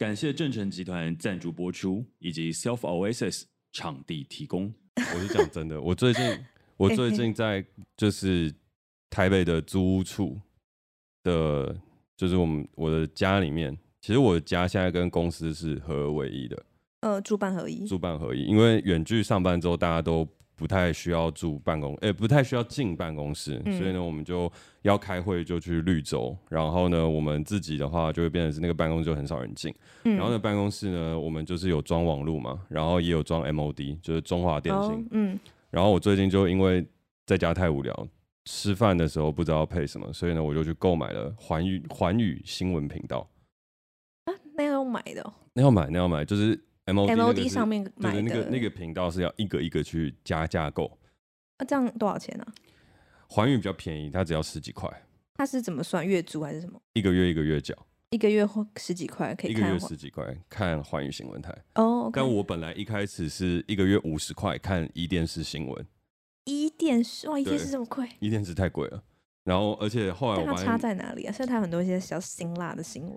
感谢正成集团赞助播出，以及 Self Oasis 场地提供。我是讲真的，我最近我最近在就是台北的租屋处的，就是我们我的家里面，其实我的家现在跟公司是合而为一的，呃，住办合一，住办合一，因为远距上班之后，大家都。不太需要住办公，哎、欸，不太需要进办公室，嗯、所以呢，我们就要开会就去绿洲，然后呢，我们自己的话就会变成是那个办公室就很少人进，嗯、然后呢，办公室呢，我们就是有装网络嘛，然后也有装 MOD，就是中华电信，哦、嗯，然后我最近就因为在家太无聊，吃饭的时候不知道配什么，所以呢，我就去购买了环宇环宇新闻频道，啊，那要买的、哦，那要买，那要买，就是。M O D 上面买的那个那个频道是要一个一个去加价购，啊，这样多少钱呢？环宇比较便宜，它只要十几块。它是怎么算月租还是什么？一个月一个月缴，一个月或十几块可以看。一个月十几块看环宇新闻台哦。Oh, okay. 但我本来一开始是一个月五十块看一电视新闻。一电视哇，一电视这么贵？一电视太贵了。然后而且后来我发现它差在哪里啊？所以它有很多一些比较辛辣的新闻、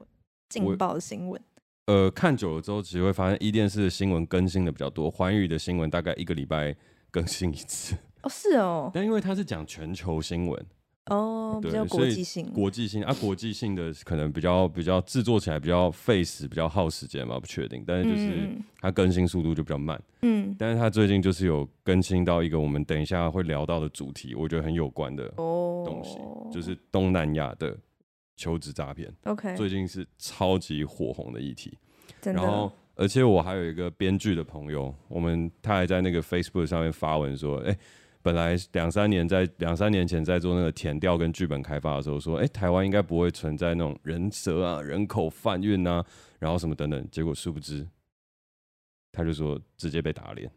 劲爆的新闻。呃，看久了之后，其实会发现一电视的新闻更新的比较多，寰宇的新闻大概一个礼拜 更新一次。哦，是哦。但因为它是讲全球新闻，哦，比较国际性，国际性啊，国际性的可能比较比较制作起来比较费时，比较耗时间嘛，不确定。但是就是它更新速度就比较慢。嗯。但是它最近就是有更新到一个我们等一下会聊到的主题，我觉得很有关的东西，哦、就是东南亚的。求职诈骗，OK，最近是超级火红的议题。然后，而且我还有一个编剧的朋友，我们他还在那个 Facebook 上面发文说：“哎、欸，本来两三年在两三年前在做那个填调跟剧本开发的时候，说，哎、欸，台湾应该不会存在那种人蛇啊、人口贩运啊，然后什么等等。结果殊不知，他就说直接被打脸。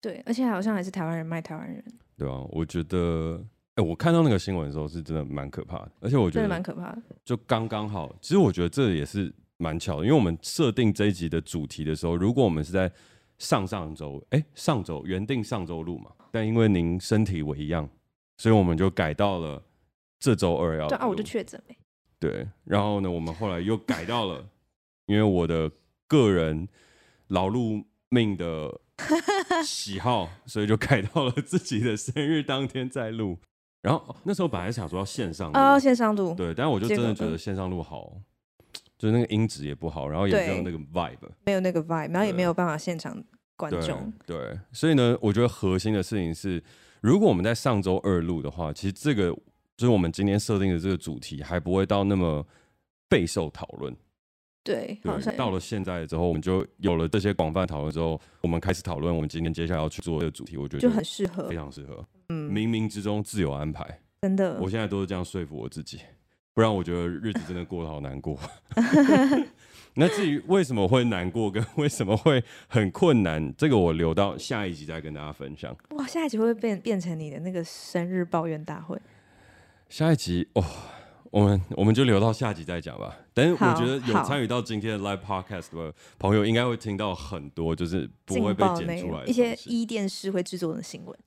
对，而且好像还是台湾人卖台湾人。对啊，我觉得。哎、欸，我看到那个新闻的时候是真的蛮可怕的，而且我觉得蛮可怕的，就刚刚好。其实我觉得这也是蛮巧的，因为我们设定这一集的主题的时候，如果我们是在上上周，哎、欸，上周原定上周录嘛，但因为您身体为恙，所以我们就改到了这周二要。对啊，我就确诊了。对，然后呢，我们后来又改到了，因为我的个人劳碌命的 喜好，所以就改到了自己的生日当天再录。然后那时候本来想说要线上啊，线上录。对，但是我就真的觉得线上录好，就是那个音质也不好，然后也没有那个 vibe，没有那个 vibe，然后也没有办法现场观众。对，对，所以呢，我觉得核心的事情是，如果我们在上周二录的话，其实这个就是我们今天设定的这个主题，还不会到那么备受讨论。对，对，到了现在之后，我们就有了这些广泛讨论之后，我们开始讨论我们今天接下来要去做这个主题，我觉得就很适合，非常适合。嗯，冥冥之中自有安排，真的。我现在都是这样说服我自己，不然我觉得日子真的过得好难过。那至于为什么会难过，跟为什么会很困难，这个我留到下一集再跟大家分享。哇，下一集会不会变变成你的那个生日抱怨大会？下一集哦。我们我们就留到下集再讲吧。但是我觉得有参与到今天的 live podcast 的朋友，应该会听到很多就是不会被剪出来的 一些一电视会制作的新闻，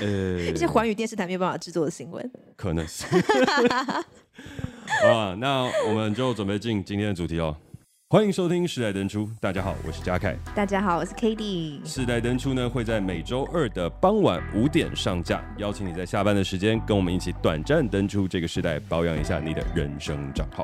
呃，一些寰宇电视台没有办法制作的新闻，可能是。好啊，那我们就准备进今天的主题哦。欢迎收听《时代登出》，大家好，我是嘉凯。大家好，我是 Cady。《世代登出》呢会在每周二的傍晚五点上架，邀请你在下班的时间跟我们一起短暂登出这个时代，保养一下你的人生账号。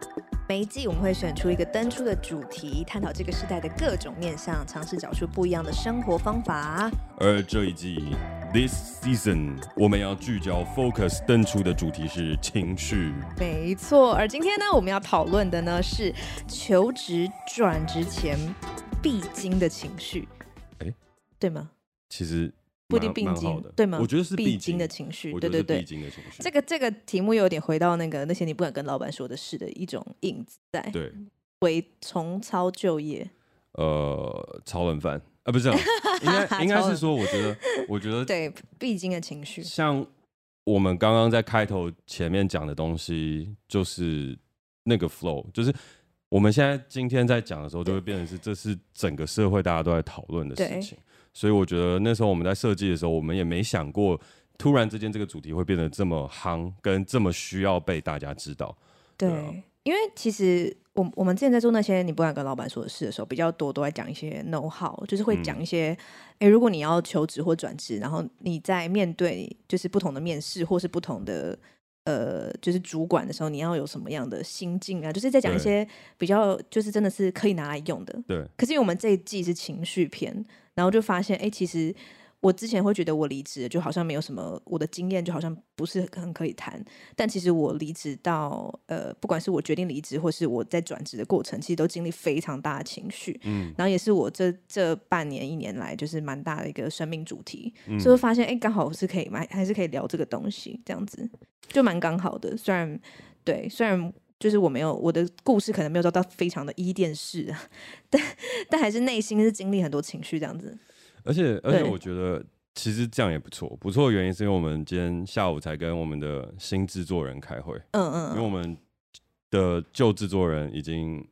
每一季我们会选出一个登出的主题，探讨这个时代的各种面向，尝试找出不一样的生活方法。而这一季。This season，我们要聚焦 focus 登出的主题是情绪。没错，而今天呢，我们要讨论的呢是求职转职前必经的情绪。哎，对吗？其实不一定必经，对吗？我觉得是必经的情绪。对对对，必经的情绪。这个这个题目有点回到那个那些你不敢跟老板说的事的一种影子在。对，为重操旧业。呃，炒冷饭。啊，不是，应该应该是说，我觉得，我觉得 对必经的情绪，像我们刚刚在开头前面讲的东西，就是那个 flow，就是我们现在今天在讲的时候，就会变成是这是整个社会大家都在讨论的事情，所以我觉得那时候我们在设计的时候，我们也没想过，突然之间这个主题会变得这么夯，跟这么需要被大家知道，对，对啊，因为其实。我我们之前在做那些你不敢跟老板说的事的时候，比较多都在讲一些 know how，就是会讲一些，哎、嗯，如果你要求职或转职，然后你在面对就是不同的面试或是不同的呃就是主管的时候，你要有什么样的心境啊？就是在讲一些比较就是真的是可以拿来用的。对。可是因为我们这一季是情绪片，然后就发现，哎，其实。我之前会觉得我离职就好像没有什么，我的经验就好像不是很可以谈。但其实我离职到呃，不管是我决定离职，或是我在转职的过程，其实都经历非常大的情绪。嗯，然后也是我这这半年一年来就是蛮大的一个生命主题。嗯，所以发现哎，刚好是可以买还是可以聊这个东西，这样子就蛮刚好的。虽然对，虽然就是我没有我的故事可能没有做到非常的伊电视，但但还是内心是经历很多情绪这样子。而且而且，我觉得其实这样也不错。不错的原因是因为我们今天下午才跟我们的新制作人开会。嗯嗯。因为我们的旧制作人已经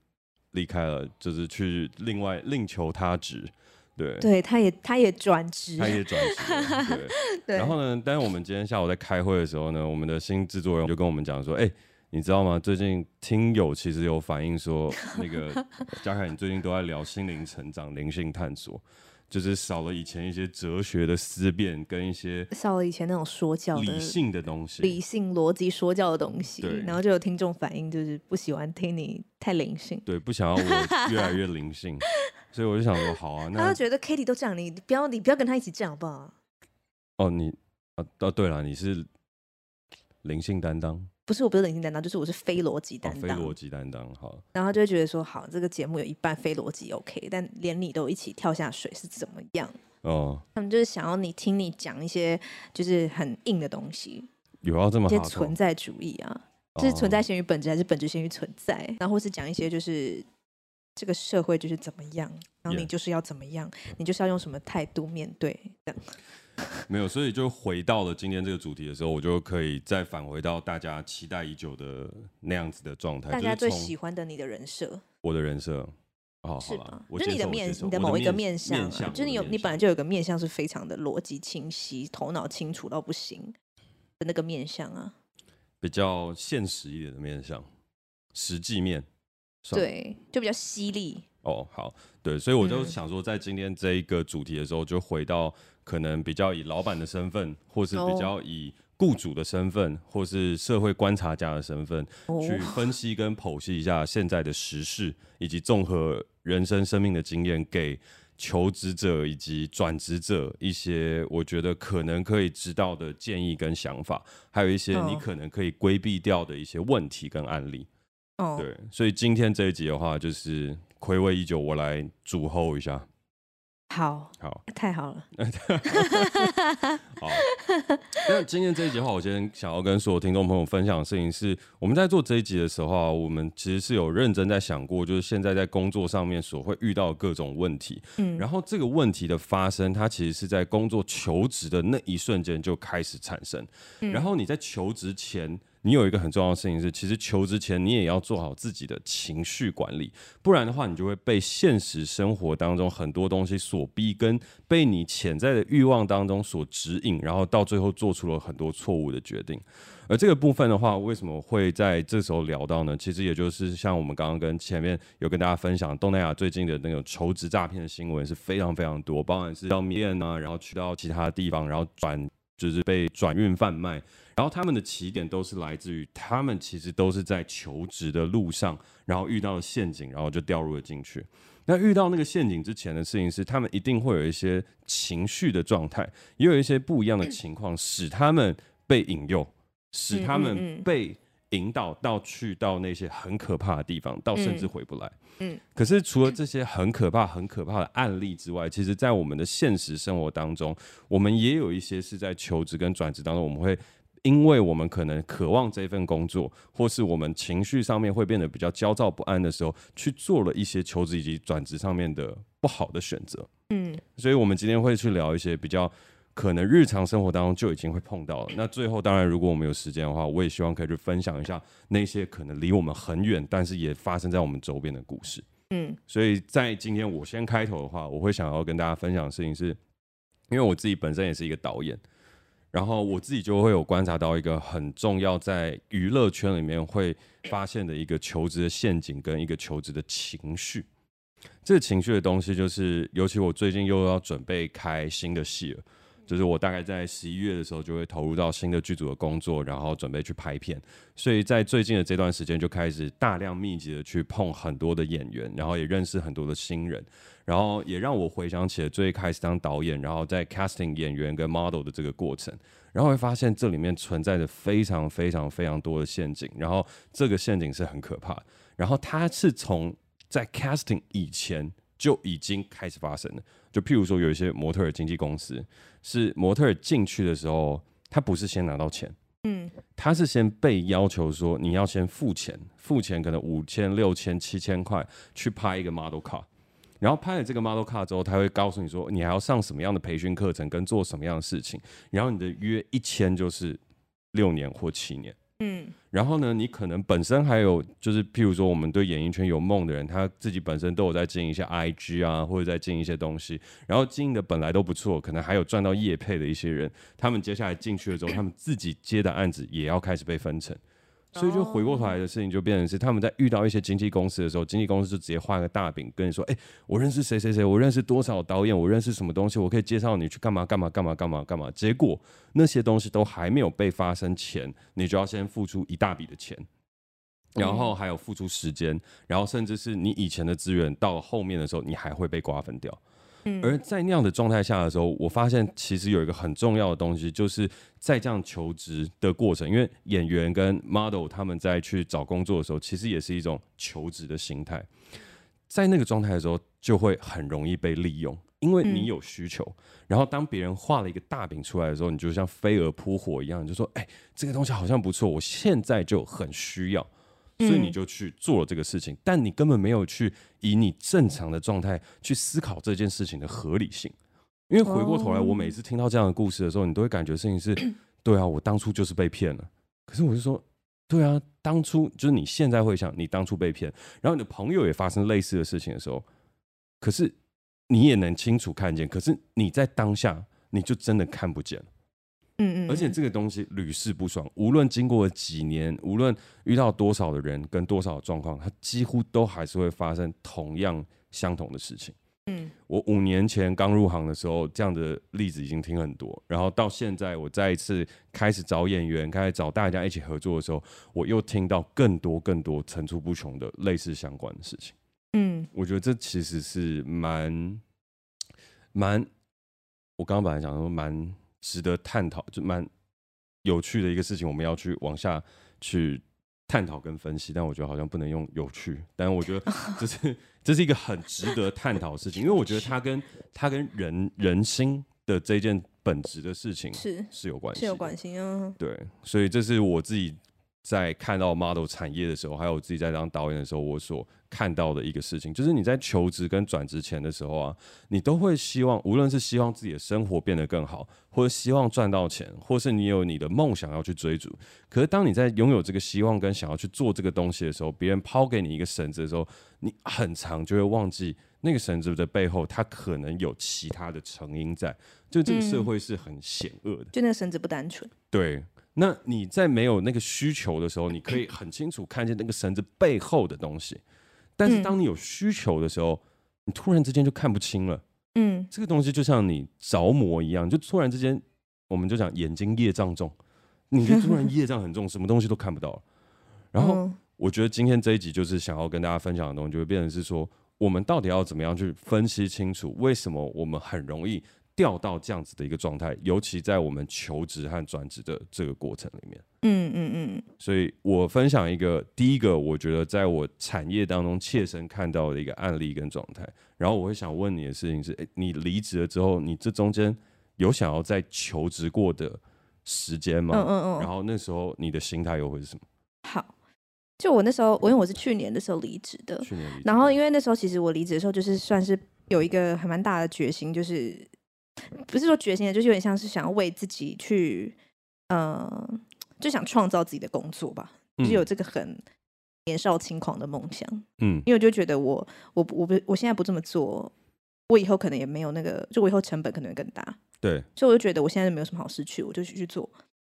离开了，就是去另外另求他职。对。对，他也他也转职。他也转职。对。对。然后呢，但是我们今天下午在开会的时候呢，我们的新制作人就跟我们讲说：“哎、欸，你知道吗？最近听友其实有反映说，那个 嘉凯，你最近都在聊心灵成长、灵性探索。”就是少了以前一些哲学的思辨，跟一些少了以前那种说教的理性的东西，理性逻辑说教的东西。然后就有听众反映，就是不喜欢听你太灵性，对，不想要我越来越灵性，所以我就想说，好啊，那他就觉得 Kitty 都这样，你不要，你不要跟他一起这样好不好？哦，你啊，哦，对了，你是灵性担当。不是，我不是灵性担当，就是我是非逻辑担当。非逻辑担当，好。然后就会觉得说，好，这个节目有一半非逻辑 OK，但连你都一起跳下水是怎么样？哦。他们就是想要你听你讲一些就是很硬的东西。有要这么好？一些存在主义啊，就是存在先于本质，还是本质先于存在？然后或是讲一些就是这个社会就是怎么样，然后你就是要怎么样，你就是要用什么态度面对这样。没有，所以就回到了今天这个主题的时候，我就可以再返回到大家期待已久的那样子的状态。大家最喜欢的你的人设，我的人设，哦，好吧？就你的面，你的某一个面相，面相，就是你有，你本来就有个面相是非常的逻辑清晰、头脑清楚到不行的那个面相啊，比较现实一点的面相，实际面，对，就比较犀利。哦，好，对，所以我就想说，在今天这一个主题的时候，就回到。可能比较以老板的身份，或是比较以雇主的身份，oh. 或是社会观察家的身份，oh. 去分析跟剖析一下现在的时事，以及综合人生生命的经验，给求职者以及转职者一些我觉得可能可以知道的建议跟想法，还有一些你可能可以规避掉的一些问题跟案例。Oh. 对，所以今天这一集的话，就是暌违已久，我来主 hold 一下。好好，太好了。好，那今天这一集的话，我今天想要跟所有听众朋友分享的事情是，我们在做这一集的时候啊，我们其实是有认真在想过，就是现在在工作上面所会遇到的各种问题。嗯，然后这个问题的发生，它其实是在工作求职的那一瞬间就开始产生。嗯，然后你在求职前。你有一个很重要的事情是，其实求职前你也要做好自己的情绪管理，不然的话，你就会被现实生活当中很多东西所逼，跟被你潜在的欲望当中所指引，然后到最后做出了很多错误的决定。而这个部分的话，为什么会在这时候聊到呢？其实也就是像我们刚刚跟前面有跟大家分享，东南亚最近的那种求职诈骗的新闻是非常非常多，包含是到缅甸啊，然后去到其他地方，然后转就是被转运贩卖。然后他们的起点都是来自于他们其实都是在求职的路上，然后遇到了陷阱，然后就掉入了进去。那遇到那个陷阱之前的事情是，他们一定会有一些情绪的状态，也有一些不一样的情况，使他们被引诱，使他们被引导到去到那些很可怕的地方，到甚至回不来。嗯。可是除了这些很可怕、很可怕的案例之外，其实在我们的现实生活当中，我们也有一些是在求职跟转职当中，我们会。因为我们可能渴望这份工作，或是我们情绪上面会变得比较焦躁不安的时候，去做了一些求职以及转职上面的不好的选择。嗯，所以我们今天会去聊一些比较可能日常生活当中就已经会碰到了。那最后，当然如果我们有时间的话，我也希望可以去分享一下那些可能离我们很远，但是也发生在我们周边的故事。嗯，所以在今天我先开头的话，我会想要跟大家分享的事情是，因为我自己本身也是一个导演。然后我自己就会有观察到一个很重要，在娱乐圈里面会发现的一个求职的陷阱跟一个求职的情绪。这个情绪的东西，就是尤其我最近又要准备开新的戏了。就是我大概在十一月的时候就会投入到新的剧组的工作，然后准备去拍片，所以在最近的这段时间就开始大量密集的去碰很多的演员，然后也认识很多的新人，然后也让我回想起了最开始当导演，然后在 casting 演员跟 model 的这个过程，然后会发现这里面存在着非常非常非常多的陷阱，然后这个陷阱是很可怕，然后它是从在 casting 以前就已经开始发生了。就譬如说，有一些模特儿经纪公司，是模特儿进去的时候，他不是先拿到钱，嗯，他是先被要求说你要先付钱，付钱可能五千、六千、七千块去拍一个 model 卡，然后拍了这个 model car 之后，他会告诉你说你还要上什么样的培训课程，跟做什么样的事情，然后你的约一签就是六年或七年。嗯，然后呢，你可能本身还有就是，譬如说，我们对演艺圈有梦的人，他自己本身都有在经营一些 IG 啊，或者在经营一些东西，然后经营的本来都不错，可能还有赚到业配的一些人，他们接下来进去了之后，他们自己接的案子也要开始被分成。所以就回过头来的事情就变成是他们在遇到一些经纪公司的时候，经纪公司就直接画个大饼跟你说：“哎，我认识谁谁谁，我认识多少导演，我认识什么东西，我可以介绍你去干嘛干嘛干嘛干嘛干嘛。”结果那些东西都还没有被发生前，你就要先付出一大笔的钱，然后还有付出时间，然后甚至是你以前的资源到了后面的时候，你还会被瓜分掉。而在那样的状态下的时候，我发现其实有一个很重要的东西，就是在这样求职的过程，因为演员跟 model 他们在去找工作的时候，其实也是一种求职的心态。在那个状态的时候，就会很容易被利用，因为你有需求。然后当别人画了一个大饼出来的时候，你就像飞蛾扑火一样，你就说：“哎，这个东西好像不错，我现在就很需要。”所以你就去做了这个事情，但你根本没有去以你正常的状态去思考这件事情的合理性。因为回过头来，我每次听到这样的故事的时候，你都会感觉事情是，对啊，我当初就是被骗了。可是我就说，对啊，当初就是你现在会想，你当初被骗，然后你的朋友也发生类似的事情的时候，可是你也能清楚看见，可是你在当下你就真的看不见。嗯嗯，而且这个东西屡试不爽，无论经过了几年，无论遇到多少的人跟多少的状况，它几乎都还是会发生同样相同的事情。嗯，我五年前刚入行的时候，这样的例子已经听很多，然后到现在我再一次开始找演员，开始找大家一起合作的时候，我又听到更多更多层出不穷的类似相关的事情。嗯，我觉得这其实是蛮蛮，我刚刚本来想说蛮。值得探讨，就蛮有趣的一个事情，我们要去往下去探讨跟分析。但我觉得好像不能用有趣，但我觉得 这是这是一个很值得探讨的事情，因为我觉得它跟它跟人人心的这件本质的事情是是有关系，是有关系啊。对，所以这是我自己。在看到 model 产业的时候，还有我自己在当导演的时候，我所看到的一个事情，就是你在求职跟转职前的时候啊，你都会希望，无论是希望自己的生活变得更好，或者希望赚到钱，或是你有你的梦想要去追逐。可是当你在拥有这个希望跟想要去做这个东西的时候，别人抛给你一个绳子的时候，你很长就会忘记那个绳子的背后，它可能有其他的成因在。就这个社会是很险恶的，就那个绳子不单纯。对。那你在没有那个需求的时候，你可以很清楚看见那个绳子背后的东西。但是当你有需求的时候，你突然之间就看不清了。嗯，这个东西就像你着魔一样，就突然之间，我们就讲眼睛业障重，你就突然业障很重，什么东西都看不到了。然后我觉得今天这一集就是想要跟大家分享的东西，就会变成是说，我们到底要怎么样去分析清楚，为什么我们很容易。掉到这样子的一个状态，尤其在我们求职和转职的这个过程里面。嗯嗯嗯。所以我分享一个第一个，我觉得在我产业当中切身看到的一个案例跟状态。然后我会想问你的事情是：诶，你离职了之后，你这中间有想要再求职过的时间吗？嗯嗯嗯。然后那时候你的心态又会是什么？好，就我那时候，我因为我是去年的时候离职的。去年。然后因为那时候其实我离职的时候，就是算是有一个还蛮大的决心，就是。不是说决心的，就是有点像是想要为自己去，呃，就想创造自己的工作吧，嗯、就是有这个很年少轻狂的梦想。嗯，因为我就觉得我我我不我现在不这么做，我以后可能也没有那个，就我以后成本可能会更大。对，所以我就觉得我现在没有什么好失去，我就去去做。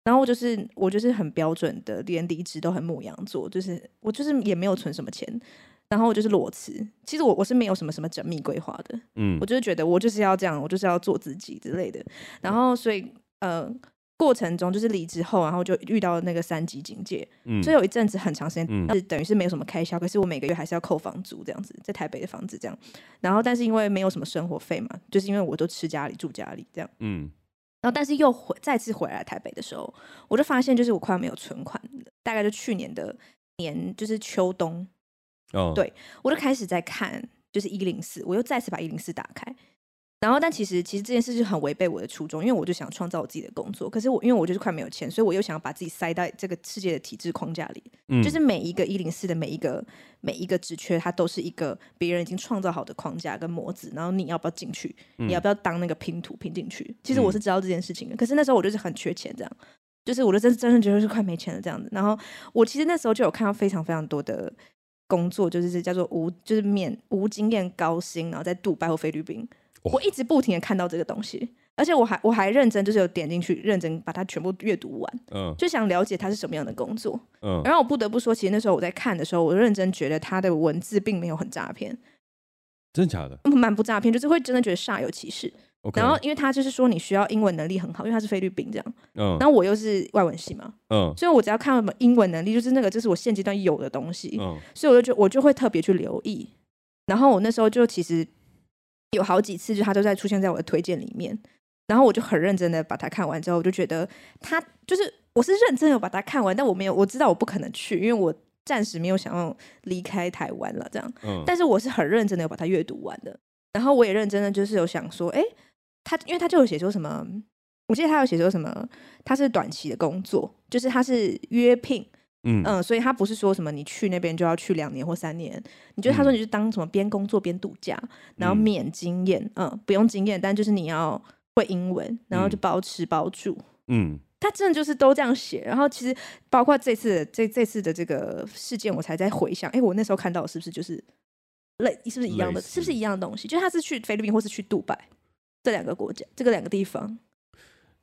然后我就是我就是很标准的，连离职都很牧羊座，就是我就是也没有存什么钱，然后我就是裸辞。其实我我是没有什么什么缜密规划的，嗯，我就是觉得我就是要这样，我就是要做自己之类的。然后所以呃。过程中就是离职后，然后就遇到了那个三级警戒，嗯、所以有一阵子很长时间，是、嗯、等于是没有什么开销，可是我每个月还是要扣房租这样子，在台北的房子这样，然后但是因为没有什么生活费嘛，就是因为我都吃家里住家里这样，嗯，然后但是又回再次回来台北的时候，我就发现就是我快要没有存款了，大概就去年的年就是秋冬，哦，对我就开始在看就是一零四，我又再次把一零四打开。然后，但其实其实这件事就很违背我的初衷，因为我就想创造我自己的工作。可是我因为我就是快没有钱，所以我又想要把自己塞在这个世界的体制框架里。嗯，就是每一个一零四的每一个每一个职缺，它都是一个别人已经创造好的框架跟模子。然后你要不要进去？你要不要当那个拼图拼进去？其实我是知道这件事情的。可是那时候我就是很缺钱，这样，就是我就真真的觉得是快没钱了这样子。然后我其实那时候就有看到非常非常多的工作，就是叫做无就是免无经验高薪，然后在杜拜或菲律宾。我一直不停的看到这个东西，而且我还我还认真就是有点进去认真把它全部阅读完，嗯，就想了解它是什么样的工作，嗯，然后我不得不说，其实那时候我在看的时候，我认真觉得它的文字并没有很诈骗，真的假的？蛮不诈骗，就是会真的觉得煞有其事。然后因为他就是说你需要英文能力很好，因为他是菲律宾这样，嗯，然后我又是外文系嘛，嗯，所以我只要看什么英文能力，就是那个就是我现阶段有的东西，嗯，所以我就觉我就会特别去留意，然后我那时候就其实。有好几次，就他都在出现在我的推荐里面，然后我就很认真的把它看完之后，我就觉得他就是我是认真的把它看完，但我没有我知道我不可能去，因为我暂时没有想要离开台湾了，这样。嗯。但是我是很认真的把它阅读完的，然后我也认真的就是有想说，哎，他因为他就有写说什么，我记得他有写说什么，他是短期的工作，就是他是约聘。嗯嗯，所以他不是说什么你去那边就要去两年或三年，你觉得他说你就当什么边工作边度假，然后免经验，嗯，嗯，不用经验，但就是你要会英文，然后就包吃包住，嗯，他真的就是都这样写。然后其实包括这次这这次的这个事件，我才在回想，哎，我那时候看到是不是就是类是不是一样的，是不是一样的东西？就是他是去菲律宾或是去杜拜这两个国家，这个两个地方，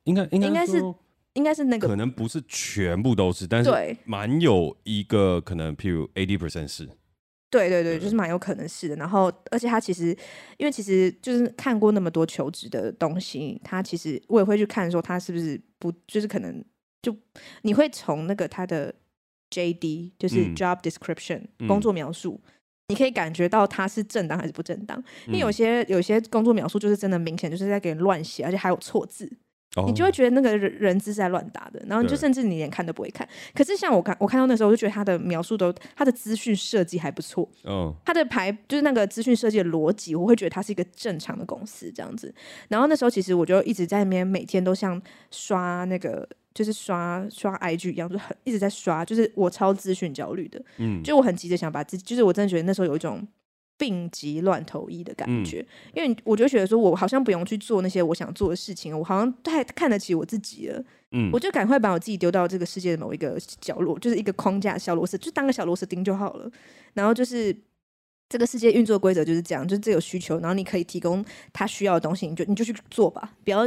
应该应该应该是。应该是那个，可能不是全部都是，但是蛮有一个可能，譬如 eighty percent 是，对对对，就是蛮有可能是的。然后，而且他其实，因为其实就是看过那么多求职的东西，他其实我也会去看说他是不是不，就是可能就你会从那个他的 JD，就是 job description、嗯、工作描述，嗯、你可以感觉到它是正当还是不正当。因为有些有些工作描述就是真的明显就是在给人乱写，而且还有错字。你就会觉得那个人人字是在乱打的，然后你就甚至你连看都不会看。可是像我看我看到那时候，我就觉得他的描述都他的资讯设计还不错。嗯，他的牌就是那个资讯设计的逻辑，我会觉得他是一个正常的公司这样子。然后那时候其实我就一直在那边每天都像刷那个就是刷刷 IG 一样，就很一直在刷，就是我超资讯焦虑的。嗯，就我很急着想把自己，就是我真的觉得那时候有一种。病急乱投医的感觉，嗯、因为我就觉得说，我好像不用去做那些我想做的事情，我好像太看得起我自己了。嗯，我就赶快把我自己丢到这个世界的某一个角落，就是一个框架小螺丝，就当个小螺丝钉就好了。然后就是这个世界运作规则就是这样，就是这有需求，然后你可以提供他需要的东西，你就你就去做吧，不要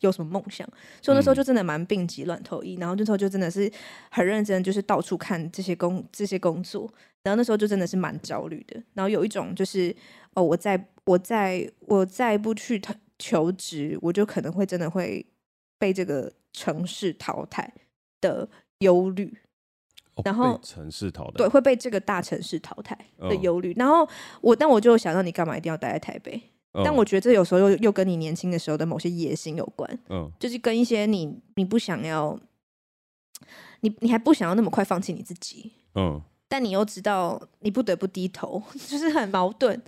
有什么梦想。所以那时候就真的蛮病急乱投医，然后那时候就真的是很认真，就是到处看这些工这些工作。然后那时候就真的是蛮焦虑的，然后有一种就是哦，我再我再我再不去求职，我就可能会真的会被这个城市淘汰的忧虑。哦、然后城市淘汰，对，会被这个大城市淘汰的忧虑。哦、然后我但我就想到你干嘛一定要待在台北？哦、但我觉得这有时候又又跟你年轻的时候的某些野心有关。嗯、哦，就是跟一些你你不想要，你你还不想要那么快放弃你自己。嗯、哦。但你又知道你不得不低头，就是很矛盾。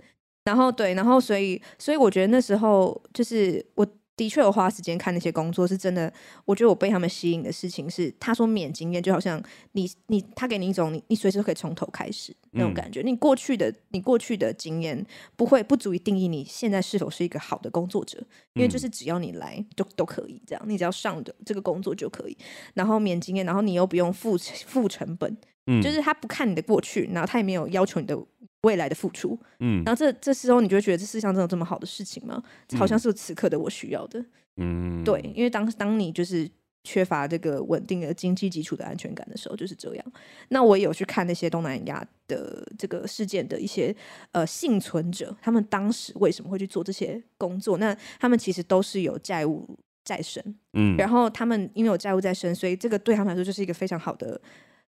然后对，然后所以所以我觉得那时候就是我的确有花时间看那些工作，是真的。我觉得我被他们吸引的事情是，他说免经验，就好像你你他给你一种你你随时可以从头开始那种感觉。嗯、你过去的你过去的经验不会不足以定义你现在是否是一个好的工作者，因为就是只要你来就都可以这样，你只要上的这个工作就可以。然后免经验，然后你又不用付付成本。嗯，就是他不看你的过去，然后他也没有要求你的未来的付出。嗯，然后这这时候你就会觉得这世上真的有这么好的事情吗？好像是此刻的我需要的。嗯，对，因为当当你就是。缺乏这个稳定的经济基础的安全感的时候，就是这样。那我也有去看那些东南亚的这个事件的一些呃幸存者，他们当时为什么会去做这些工作？那他们其实都是有债务在身，嗯，然后他们因为有债务在身，所以这个对他们来说就是一个非常好的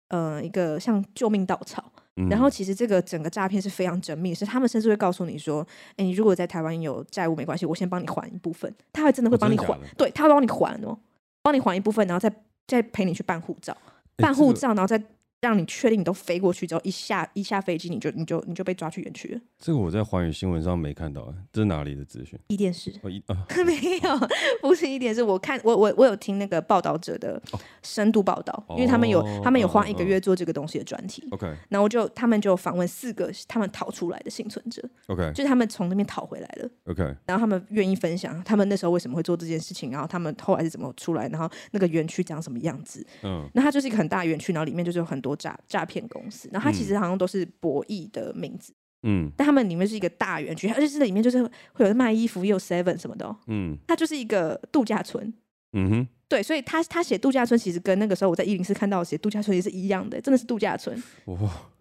呃一个像救命稻草。嗯、然后其实这个整个诈骗是非常缜密，是他们甚至会告诉你说：“哎，你如果在台湾有债务没关系，我先帮你还一部分。”他还真的会帮你还，哦、对他会帮你还哦。帮你还一部分，然后再再陪你去办护照，办护照，然后再。让你确定你都飞过去之后，一下一下飞机，你就你就你就被抓去园区了。这个我在华语新闻上没看到，这是哪里的资讯？一电视。哦一啊，没有，不是一电视。我看我我我有听那个报道者的深度报道，哦、因为他们有他们有花一个月做这个东西的专题。OK，、哦、然后就他们就访问四个他们逃出来的幸存者。OK，就是他们从那边逃回来了。OK，然后他们愿意分享他们那时候为什么会做这件事情，然后他们后来是怎么出来，然后那个园区长什么样子。嗯，那它就是一个很大的园区，然后里面就是有很多诈诈骗。公司，然后它其实好像都是博弈的名字，嗯，但他们里面是一个大园区，而且是里面就是会有卖衣服，也有 Seven 什么的，哦嗯，它就是一个度假村，嗯哼，对，所以他他写度假村，其实跟那个时候我在一零四看到写度假村也是一样的，真的是度假村，哇，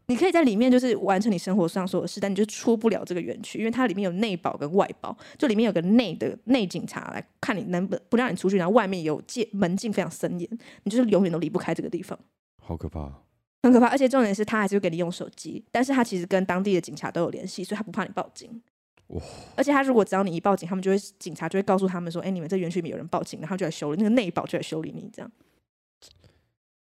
你可以在里面就是完成你生活上所有的事，但你就出不了这个园区，因为它里面有内保跟外保，就里面有个内的内警察来看你能不不让你出去，然后外面有界门禁非常森严，你就是永远都离不开这个地方，好可怕。很可怕，而且重点是他还是会给你用手机，但是他其实跟当地的警察都有联系，所以他不怕你报警。哇！而且他如果只要你一报警，他们就会警察就会告诉他们说：“哎、欸，你们这园区里面有人报警，然后就来修理那个内保，就来修理你这样。”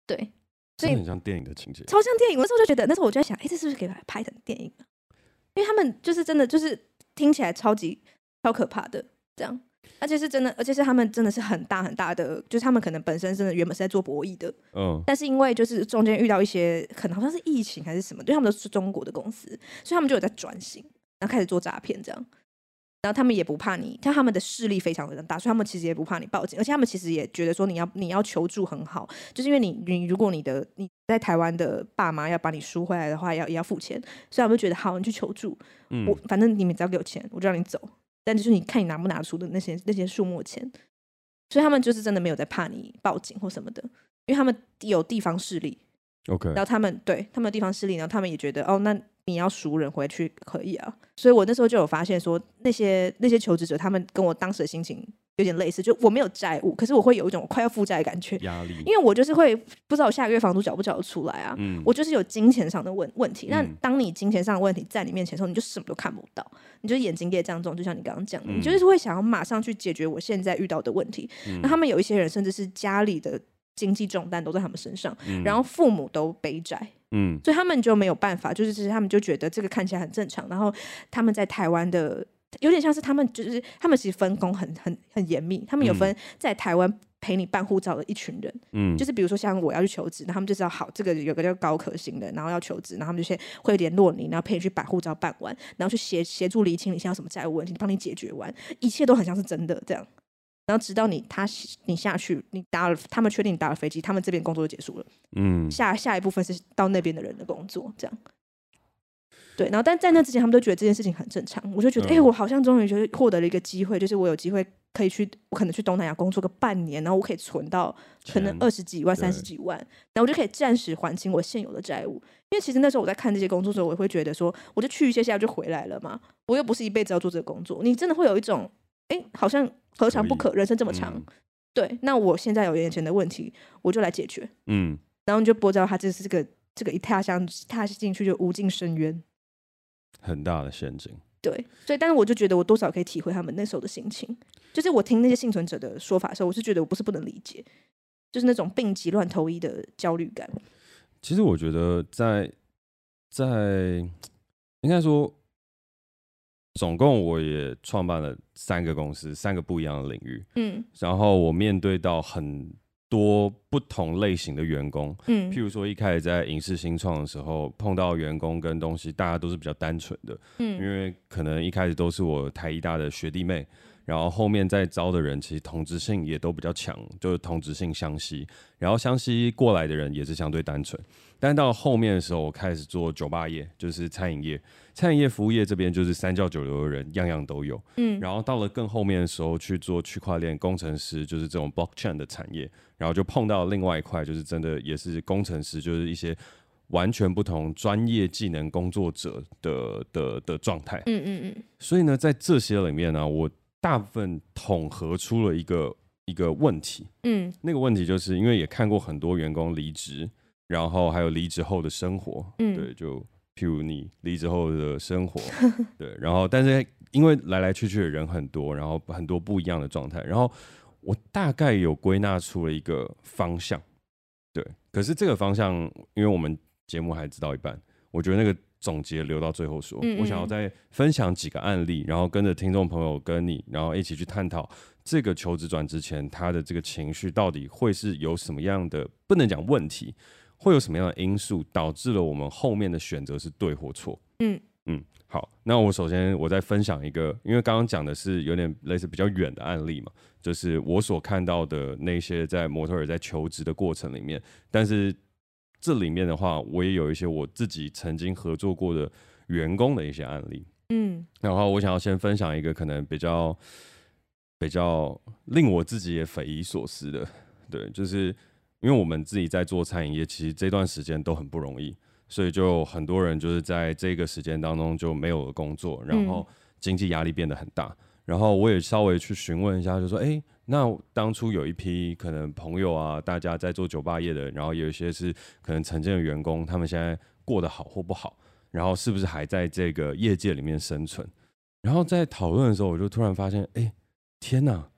对，所以很像电影的情节，超像电影。那时候就觉得，那时候我就在想，哎、欸，这是不是可以把它拍成电影啊？因为他们就是真的，就是听起来超级超可怕的这样。而且是真的，而且是他们真的是很大很大的，就是他们可能本身真的原本是在做博弈的，嗯，但是因为就是中间遇到一些可能好像是疫情还是什么，对他们都是中国的公司，所以他们就有在转型，然后开始做诈骗这样，然后他们也不怕你，但他们的势力非常非常大，所以他们其实也不怕你报警，而且他们其实也觉得说你要你要求助很好，就是因为你你如果你的你在台湾的爸妈要把你赎回来的话，要也要付钱，所以他们就觉得好，你去求助，嗯，我反正你们只要给我钱，我就让你走。但就是你看你拿不拿出的那些那些数目钱，所以他们就是真的没有在怕你报警或什么的，因为他们有地方势力。OK，然后他们对他们的地方势力，然后他们也觉得哦，那你要赎人回去可以啊。所以我那时候就有发现说，那些那些求职者，他们跟我当时的心情。有点类似，就我没有债务，可是我会有一种快要负债的感觉，压力。因为我就是会不知道我下个月房租缴不缴得出来啊，嗯，我就是有金钱上的问问题。那、嗯、当你金钱上的问题在你面前的时候，你就什么都看不到，你就眼睛也这样肿，就像你刚刚讲的，嗯、你就是会想要马上去解决我现在遇到的问题。嗯、那他们有一些人，甚至是家里的经济重担都在他们身上，嗯、然后父母都背债，嗯，所以他们就没有办法，就是其实他们就觉得这个看起来很正常，然后他们在台湾的。有点像是他们，就是他们其实分工很很很严密。他们有分在台湾陪你办护照的一群人，嗯，就是比如说像我要去求职，那他们就知道好，这个有个叫高可欣的，然后要求职，然后他们就先会联络你，然后陪你去把护照办完，然后去协协助厘清你现在有什么债务问题，帮你解决完，一切都很像是真的这样。然后直到你他你下去，你搭了，他们确定你搭了飞机，他们这边工作就结束了，嗯，下下一部分是到那边的人的工作，这样。对，然后但在那之前，他们都觉得这件事情很正常。我就觉得，哎、嗯，我好像终于就是获得了一个机会，就是我有机会可以去，我可能去东南亚工作个半年，然后我可以存到可能二十几万、三十几万，然后我就可以暂时还清我现有的债务。因为其实那时候我在看这些工作的时候，我会觉得说，我就去一些下就回来了嘛，我又不是一辈子要做这个工作。你真的会有一种，哎，好像何尝不可？人生这么长，嗯、对，那我现在有眼前的问题，我就来解决。嗯，然后你就不知道他这是这个这个一踏上踏进去就无尽深渊。很大的陷阱，对，所以但是我就觉得我多少可以体会他们那时候的心情，就是我听那些幸存者的说法的时候，我是觉得我不是不能理解，就是那种病急乱投医的焦虑感。其实我觉得在在应该说，总共我也创办了三个公司，三个不一样的领域，嗯，然后我面对到很。多不同类型的员工，嗯，譬如说一开始在影视新创的时候，碰到员工跟东西，大家都是比较单纯的，嗯，因为可能一开始都是我台一大的学弟妹，然后后面再招的人其实同质性也都比较强，就是同质性相吸，然后相吸过来的人也是相对单纯。但到后面的时候，我开始做酒吧业，就是餐饮业、餐饮业、服务业这边就是三教九流的人，样样都有。嗯，然后到了更后面的时候去做区块链工程师，就是这种 blockchain 的产业，然后就碰到另外一块，就是真的也是工程师，就是一些完全不同专业技能工作者的的的状态。嗯嗯嗯。所以呢，在这些里面呢、啊，我大部分统合出了一个一个问题。嗯，那个问题就是因为也看过很多员工离职。然后还有离职后的生活，嗯，对，就譬如你离职后的生活，对，然后但是因为来来去去的人很多，然后很多不一样的状态，然后我大概有归纳出了一个方向，对，可是这个方向，因为我们节目还知道一半，我觉得那个总结留到最后说，嗯嗯，我想要再分享几个案例，然后跟着听众朋友跟你，然后一起去探讨这个求职转职前他的这个情绪到底会是有什么样的，不能讲问题。会有什么样的因素导致了我们后面的选择是对或错？嗯嗯，好，那我首先我再分享一个，因为刚刚讲的是有点类似比较远的案例嘛，就是我所看到的那些在模特儿在求职的过程里面，但是这里面的话，我也有一些我自己曾经合作过的员工的一些案例。嗯，然后我想要先分享一个可能比较比较令我自己也匪夷所思的，对，就是。因为我们自己在做餐饮业，其实这段时间都很不容易，所以就很多人就是在这个时间当中就没有了工作，然后经济压力变得很大。然后我也稍微去询问一下，就说：哎，那当初有一批可能朋友啊，大家在做酒吧业的，然后有一些是可能曾经的员工，他们现在过得好或不好，然后是不是还在这个业界里面生存？然后在讨论的时候，我就突然发现，哎，天哪！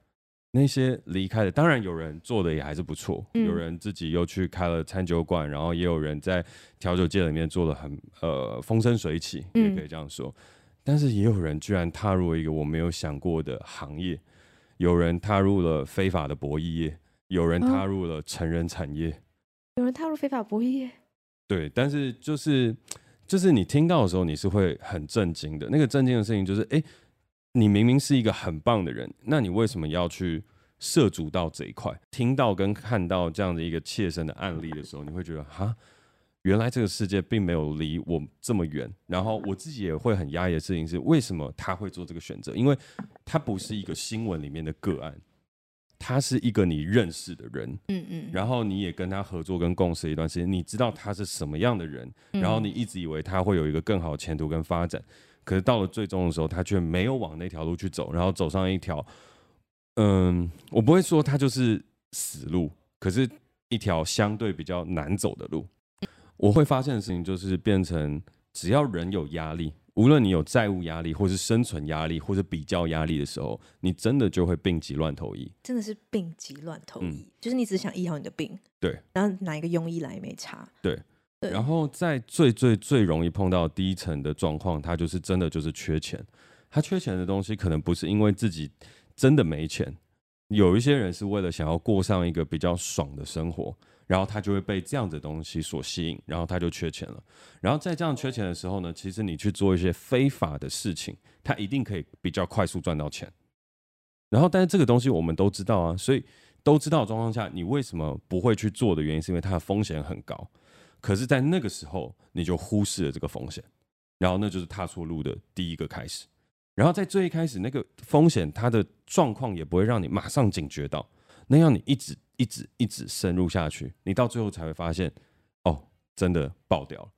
那些离开的，当然有人做的也还是不错，嗯、有人自己又去开了餐酒馆，然后也有人在调酒界里面做的很呃风生水起，也可以这样说。嗯、但是也有人居然踏入了一个我没有想过的行业，有人踏入了非法的博弈业，有人踏入了成人产业，哦、有人踏入非法博弈业。对，但是就是就是你听到的时候，你是会很震惊的。那个震惊的事情就是，哎。你明明是一个很棒的人，那你为什么要去涉足到这一块？听到跟看到这样的一个切身的案例的时候，你会觉得哈，原来这个世界并没有离我这么远。然后我自己也会很压抑的事情是，为什么他会做这个选择？因为他不是一个新闻里面的个案，他是一个你认识的人，嗯嗯，然后你也跟他合作跟共事一段时间，你知道他是什么样的人，然后你一直以为他会有一个更好的前途跟发展。可是到了最终的时候，他却没有往那条路去走，然后走上一条，嗯，我不会说他就是死路，可是一条相对比较难走的路。我会发现的事情就是，变成只要人有压力，无论你有债务压力，或是生存压力，或是比较压力的时候，你真的就会病急乱投医。真的是病急乱投医，嗯、就是你只想医好你的病，对，然后拿一个庸医来也没差，对。然后在最最最容易碰到第一层的状况，他就是真的就是缺钱。他缺钱的东西可能不是因为自己真的没钱，有一些人是为了想要过上一个比较爽的生活，然后他就会被这样的东西所吸引，然后他就缺钱了。然后在这样缺钱的时候呢，其实你去做一些非法的事情，他一定可以比较快速赚到钱。然后，但是这个东西我们都知道啊，所以都知道的状况下，你为什么不会去做的原因，是因为它的风险很高。可是，在那个时候，你就忽视了这个风险，然后那就是踏错路的第一个开始。然后在最一开始，那个风险它的状况也不会让你马上警觉到，那样你一直一直一直深入下去，你到最后才会发现，哦，真的爆掉了。